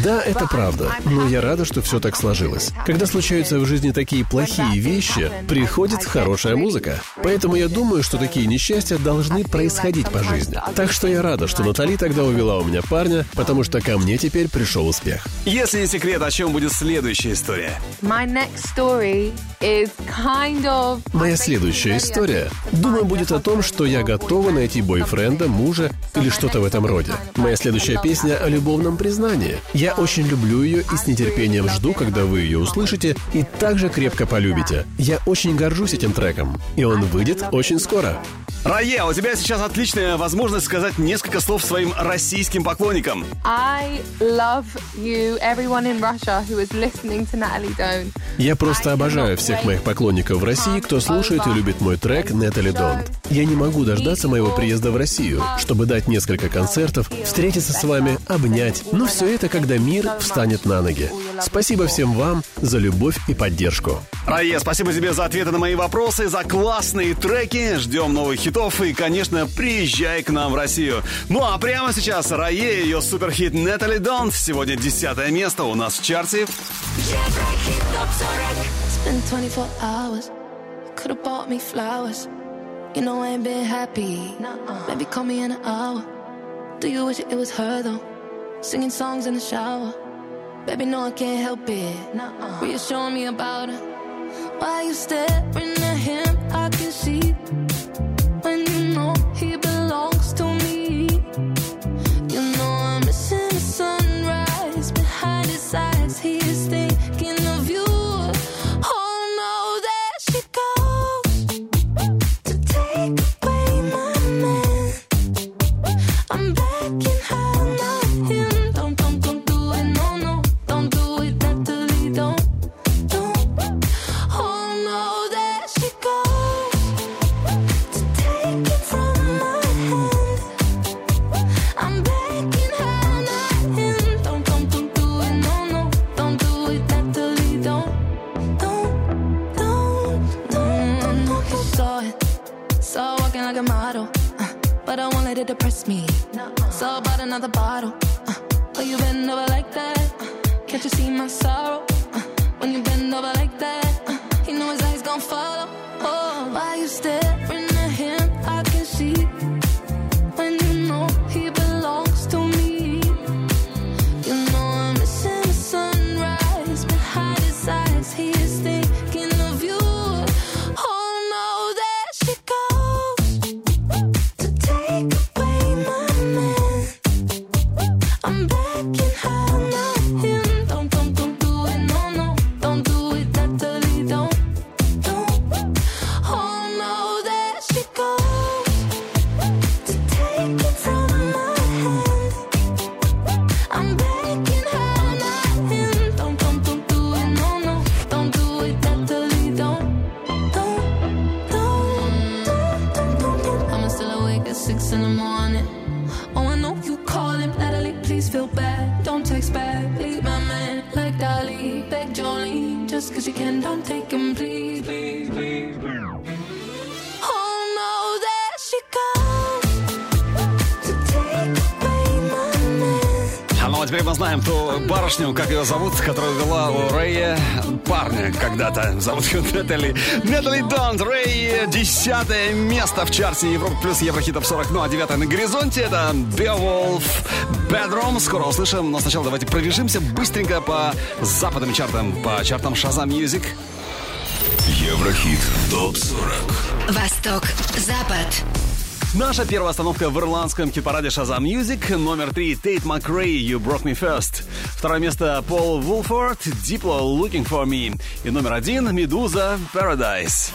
Speaker 24: Да, это правда, но я рада, что все так сложилось. Когда случаются в жизни такие плохие вещи, приходит хорошая музыка. Поэтому я думаю, что такие несчастья должны происходить по жизни. Так что я рада, что Натали тогда увела у меня парня, потому что ко мне теперь пришел успех.
Speaker 1: Если не секрет, о чем будет следующая история?
Speaker 23: My next story.
Speaker 24: Моя следующая история, думаю, будет о том, что я готова найти бойфренда, мужа или что-то в этом роде. Моя следующая песня о любовном признании. Я очень люблю ее и с нетерпением жду, когда вы ее услышите и также крепко полюбите. Я очень горжусь этим треком, и он выйдет очень скоро.
Speaker 1: Рае, у тебя сейчас отличная возможность сказать несколько слов своим российским поклонникам.
Speaker 23: I love you, everyone in Russia who is listening to Natalie Doan.
Speaker 24: Я просто обожаю всех моих поклонников в России, кто слушает и любит мой трек «Нетали Донт». Я не могу дождаться моего приезда в Россию, чтобы дать несколько концертов, встретиться с вами, обнять. Но все это, когда мир встанет на ноги. Спасибо всем вам за любовь и поддержку.
Speaker 1: Рае, спасибо тебе за ответы на мои вопросы, за классные треки. Ждем новых хитов и, конечно, приезжай к нам в Россию. Ну а прямо сейчас Рае и ее суперхит Нетали Донт. Сегодня десятое место у нас в чарте.
Speaker 20: It's been 24 hours. Could have bought me flowers. You know I ain't been happy. Maybe call me in an hour. Do you wish it was her though? Singing songs in the shower. Baby, no, I can't help it. Reassuring me about her. Why you staring at him? I can see let it depress me. Saw about another bottle, uh, oh you bend over like that? Uh, can't you see my sorrow? Uh, when you bend over like that, uh, you know his eyes gon' follow. Oh, why you staring
Speaker 1: зовут, которая вела у Рэя парня когда-то. Зовут ее Нетали. Нетали Донт. Рэй, десятое место в чарте Европа плюс Еврохитов 40. Ну а девятое на горизонте это Beowulf Bedroom. Скоро услышим, но сначала давайте пробежимся быстренько по западным чартам, по чартам Shazam Music.
Speaker 3: Еврохит ТОП-40
Speaker 2: Восток, Запад.
Speaker 1: Наша первая остановка в ирландском хит-параде Shazam Music. Номер три Тейт Макрей You Broke Me First. Второе место Пол Вулфорд Diplo Looking For Me. И номер один Медуза Paradise.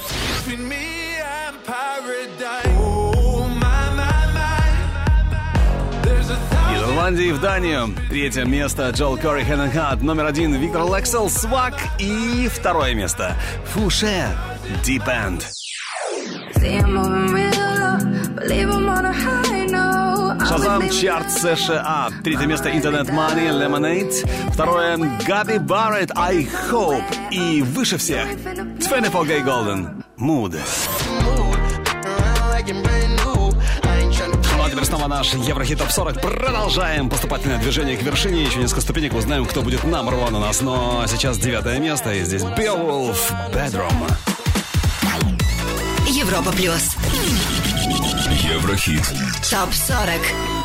Speaker 1: Из Ирландии в Данию. Третье место Джол Кори Хэнен Хат. Номер один Виктор Лексел Свак. И второе место Фуше Deep End.
Speaker 20: See, I'm moving real low, believe I'm on a high
Speaker 1: Шазам Чарт США. Третье место Интернет Money Lemonade. Второе Габи Барретт I Hope. И выше всех 24 Gay Golden Mood. Ну а теперь снова наш Еврохит Топ 40. Продолжаем поступательное движение к вершине. Еще несколько ступенек узнаем, кто будет number one у нас. Но сейчас девятое место. И здесь Beowulf Bedroom.
Speaker 2: Европа плюс.
Speaker 3: Еврохит
Speaker 2: Топ 40.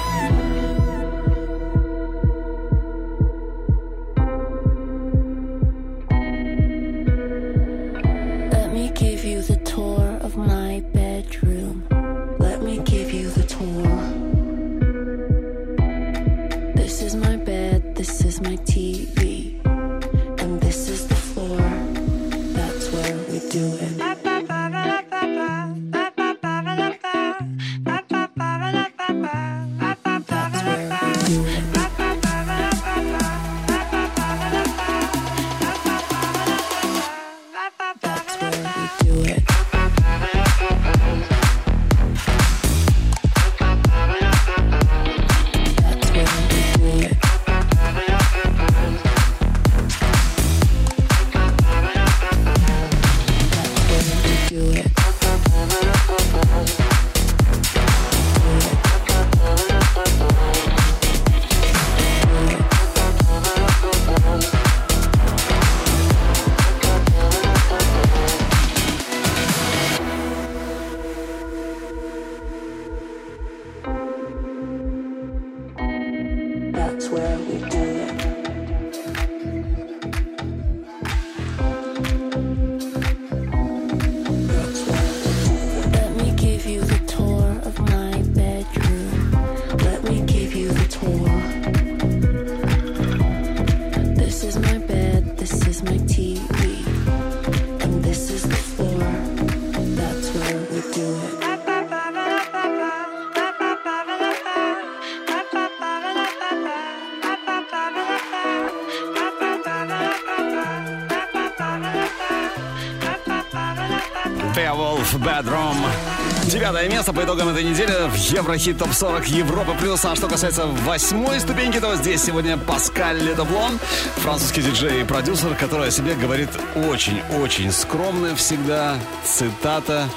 Speaker 1: Место по итогам этой недели в Еврохит Топ 40 Европы плюс. А что касается восьмой ступеньки, то здесь сегодня Паскаль Ледоблон, французский диджей и продюсер, который о себе говорит очень-очень скромно всегда. Цитата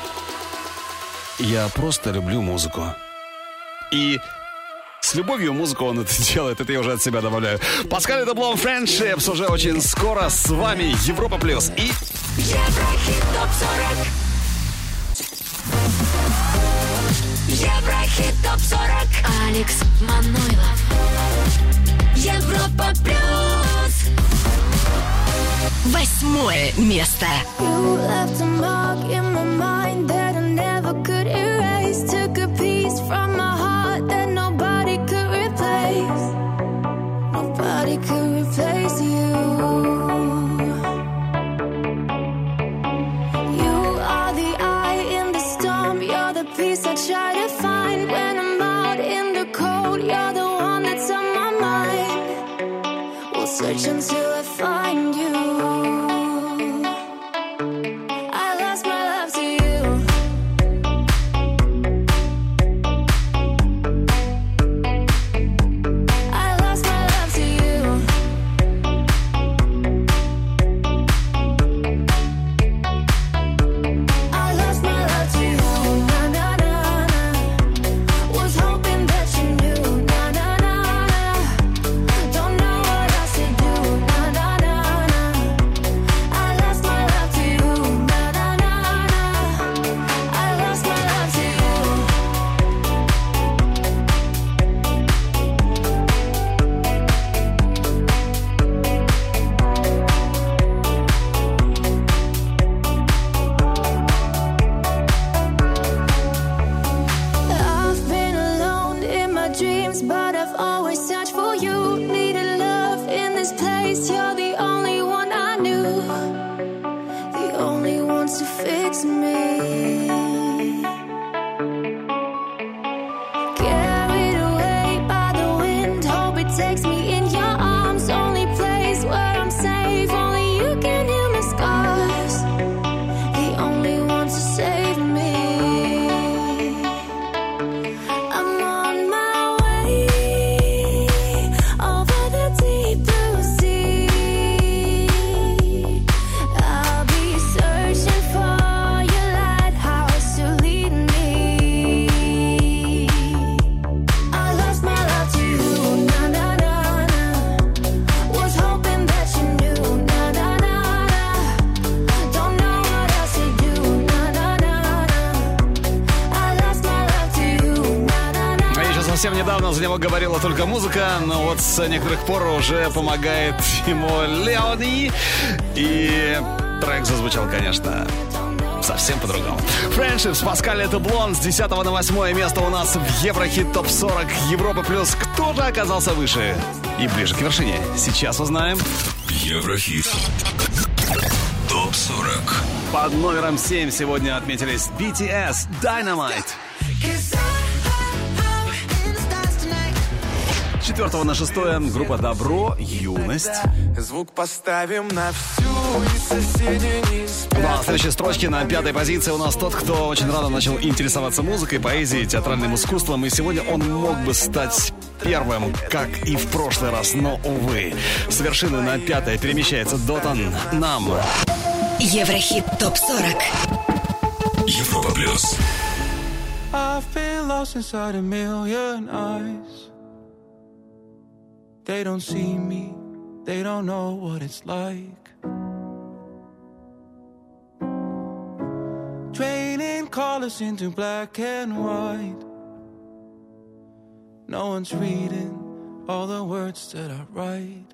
Speaker 1: «Я просто люблю музыку». И с любовью музыку он это делает, это я уже от себя добавляю. Паскаль Ледоблон, Friendships уже очень скоро с вами Европа плюс и
Speaker 14: Еврохит топ 40 Еврохит топ 40
Speaker 16: Алекс Манойлов.
Speaker 14: Европа плюс
Speaker 16: Восьмое место.
Speaker 20: You left a I've always searched for you. Needed love in this place. You're the only one I knew, the only one to fix me.
Speaker 1: Говорила только музыка, но вот с некоторых пор уже помогает ему Леони. И трек зазвучал, конечно, совсем по-другому. Friendships, Паскаль это Блон с 10 на 8 место у нас в Еврохит ТОП 40 Европа Плюс. Кто же оказался выше и ближе к вершине? Сейчас узнаем.
Speaker 11: Еврохит. Топ 40.
Speaker 1: Под номером 7 сегодня отметились BTS Dynamite. 4 на 6 группа Добро, Юность.
Speaker 25: Звук поставим на всю, и соседи не спят.
Speaker 1: Ну а в следующей строчке на пятой позиции у нас тот, кто очень рано начал интересоваться музыкой, поэзией, театральным искусством, и сегодня он мог бы стать первым, как и в прошлый раз, но, увы. С вершины на пятое перемещается Дотан Нам.
Speaker 16: Еврохит топ 40.
Speaker 11: Европа плюс.
Speaker 25: I've been lost inside a million eyes. They don't see me, they don't know what it's like. Draining colors into black and white. No one's reading all the words that I write.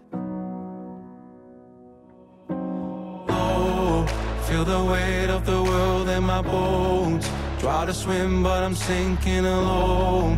Speaker 25: Oh, feel the weight of the world in my bones. Try to swim, but I'm sinking alone.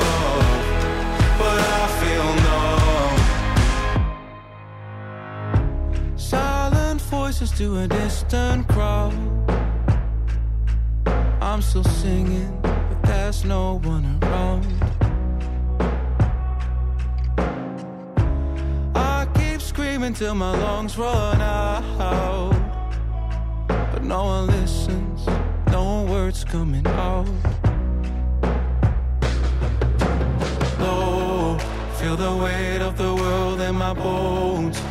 Speaker 5: Voices to a distant crowd. I'm still singing, but there's no one around. I keep screaming till my lungs run out. But no one listens, no words coming out. Low, feel the weight of the world in my bones.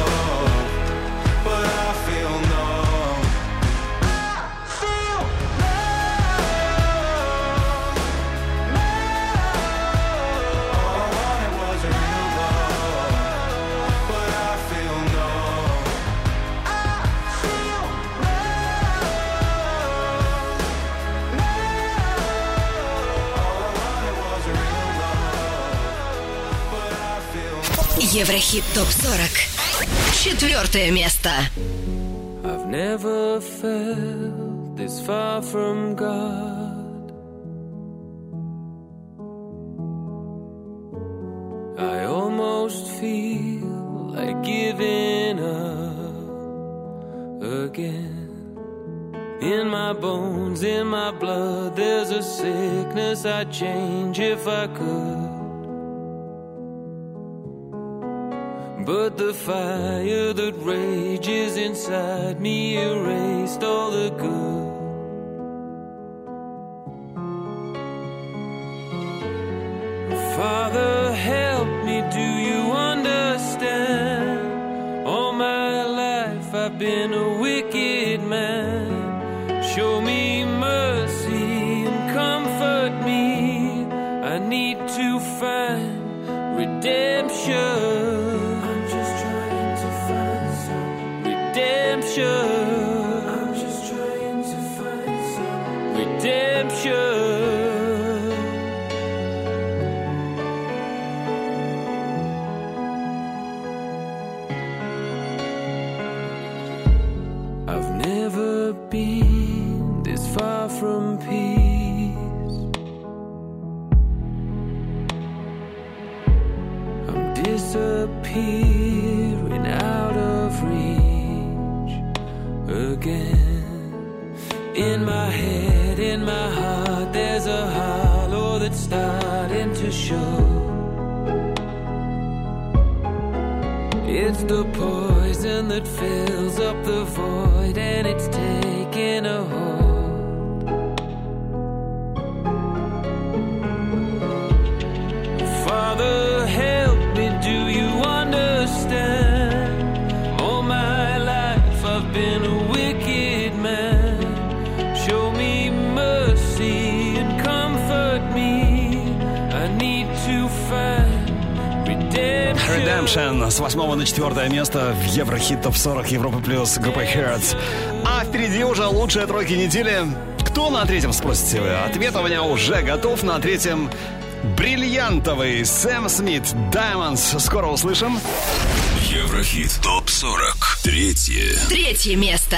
Speaker 16: Еврохит ТОП-40. Четвертое место.
Speaker 26: I've never felt this far from God. I almost feel like giving up again. In my bones, in my blood, there's a sickness I'd change if I could. But the fire that rages inside me erased all the good. Father, help me, do you understand? All my life I've been a wicked man. Show me mercy and comfort me. I need to find redemption. It's the poison that fills up the void and it's taking a hold. Redemption
Speaker 1: с 8 на 4 место в Еврохит ТОП 40 Европа Плюс группы Hertz. А впереди уже лучшие тройки недели. Кто на третьем, спросите вы? Ответ у меня уже готов. На третьем бриллиантовый Сэм Смит Diamonds. Скоро услышим.
Speaker 11: Еврохит ТОП-40. Третье.
Speaker 16: Третье место.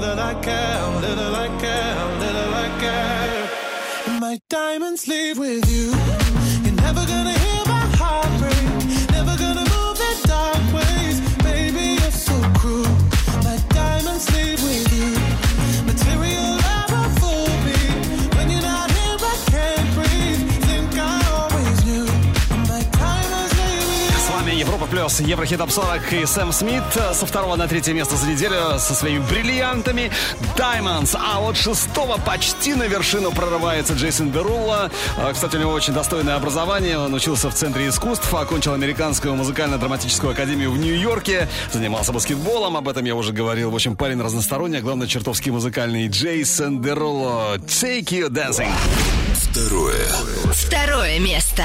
Speaker 5: Little I care, little I care, little I care. My diamonds leave with you. You're never gonna hear my heart break. Never gonna move the dark ways. Baby, you're so cruel.
Speaker 1: Плюс, Еврохит Топ 40 и Сэм Смит со второго на третье место за неделю со своими бриллиантами Diamonds. А вот шестого почти на вершину прорывается Джейсон Берулла. А, Кстати, у него очень достойное образование. Он учился в Центре искусств, окончил Американскую музыкально-драматическую академию в Нью-Йорке, занимался баскетболом, об этом я уже говорил. В общем, парень разносторонний, а главное, чертовски музыкальный. Джейсон Дерулло, Take You Dancing.
Speaker 11: Второе.
Speaker 16: Второе место.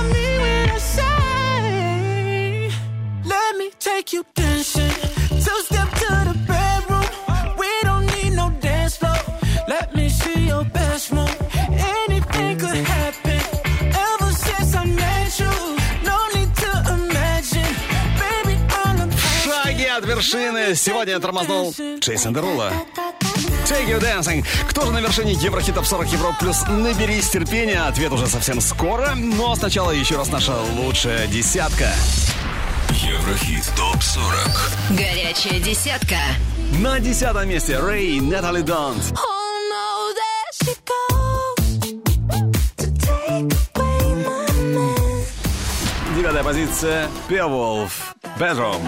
Speaker 3: take you dancing. Two step to the bedroom. We don't need no dance floor. Let me see your best move. Anything could happen. Ever since I met you, no need to imagine. Baby, I'm
Speaker 1: Шаги от вершины. Сегодня тормознул Джейсон Дерулло. Take You Dancing. Кто же на вершине Еврохит Топ 40 Европ Плюс? Наберись терпения. Ответ уже совсем скоро. Но сначала еще раз наша лучшая десятка.
Speaker 11: Еврохит ТОП-40.
Speaker 16: Горячая десятка.
Speaker 1: На десятом месте Рэй и Натали Донт. Девятая позиция Певолф. Bedroom.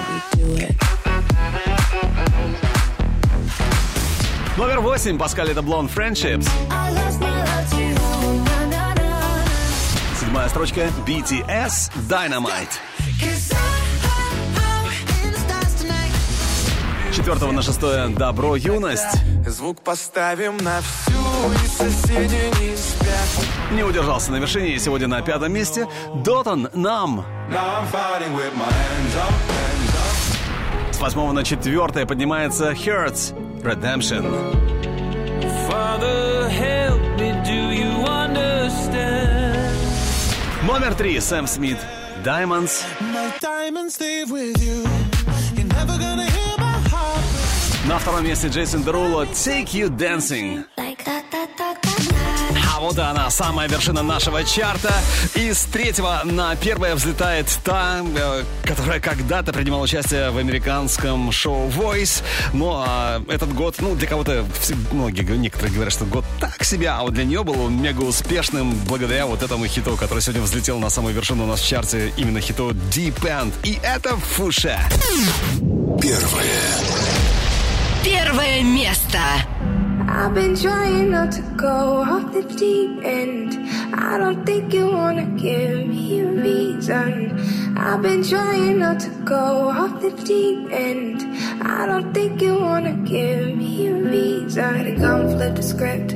Speaker 1: Номер восемь. Паскали это Блон Friendships. Седьмая строчка BTS Dynamite. 4 на 6 «Добро, юность».
Speaker 5: Звук поставим на всю, и соседи не спят.
Speaker 1: Не удержался на вершине и сегодня на пятом месте Дотан «Нам». С 8 на 4 поднимается «Hurts» «Redemption».
Speaker 3: Father, help me, do you?
Speaker 1: Номер три. Сэм Смит. Diamonds.
Speaker 5: My diamonds stay with you.
Speaker 1: На втором месте Джейсон Деруло Take You Dancing. А вот и она, самая вершина нашего чарта. И с третьего на первое взлетает та, э, которая когда-то принимала участие в американском шоу Voice. Но а, этот год, ну, для кого-то, многие, некоторые говорят, что год так себе, а вот для нее был он мега успешным благодаря вот этому хиту, который сегодня взлетел на самую вершину у нас в чарте, именно хиту Deep End. И это Фуше.
Speaker 11: Первое.
Speaker 16: Первое место.
Speaker 27: I've been trying not to go off the deep end. I don't think you wanna give me a reason. I've been trying not to go off the deep end. I don't think you wanna give me a reason. Had to come flip the script.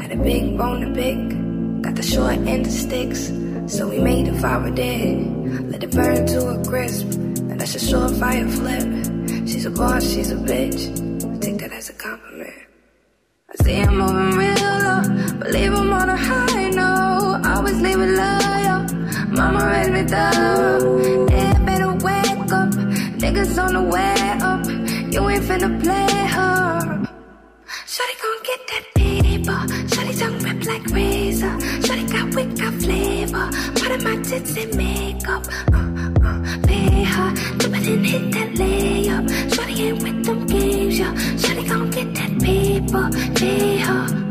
Speaker 27: Had a big bone to pick. Got the short end of sticks. So we made a fire dead. Let it burn to a crisp. And that's a surefire flip. She's a boss, she's a bitch. Take that as a compliment. I see him moving real low, but leave him on a high note. Always leave it loyal. Mama raised me thorough. Yeah, better wake up. Niggas on the way up. You ain't finna play her. Shorty gon' get that paper. Like razor. Shorty got wit, got flavor. Part of my tits and makeup. Uh, uh, pay her. Dip it and hit that layup. Shorty ain't with them games, yeah. Shorty gon' get that paper. Pay her.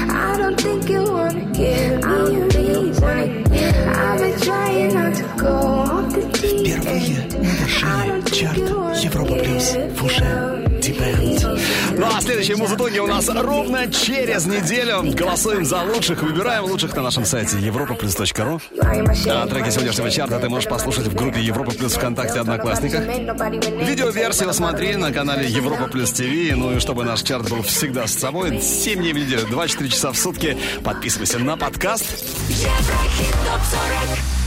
Speaker 27: I don't think you wanna give me a reason. I've been trying not to go off the deep end. I don't think you wanna
Speaker 1: Европа плюс, Фуше, Ну а следующие музытоги у нас ровно через неделю. Голосуем за лучших, выбираем лучших на нашем сайте europaplus.ru. А треки сегодняшнего чарта ты можешь послушать в группе Европа Плюс ВКонтакте Одноклассниках. Видеоверсию смотри на канале Европа Плюс ТВ. Ну и чтобы наш чарт был всегда с собой, 7 дней в неделю, 24 часа в сутки. Подписывайся на подкаст.
Speaker 14: Еврохит топ 40.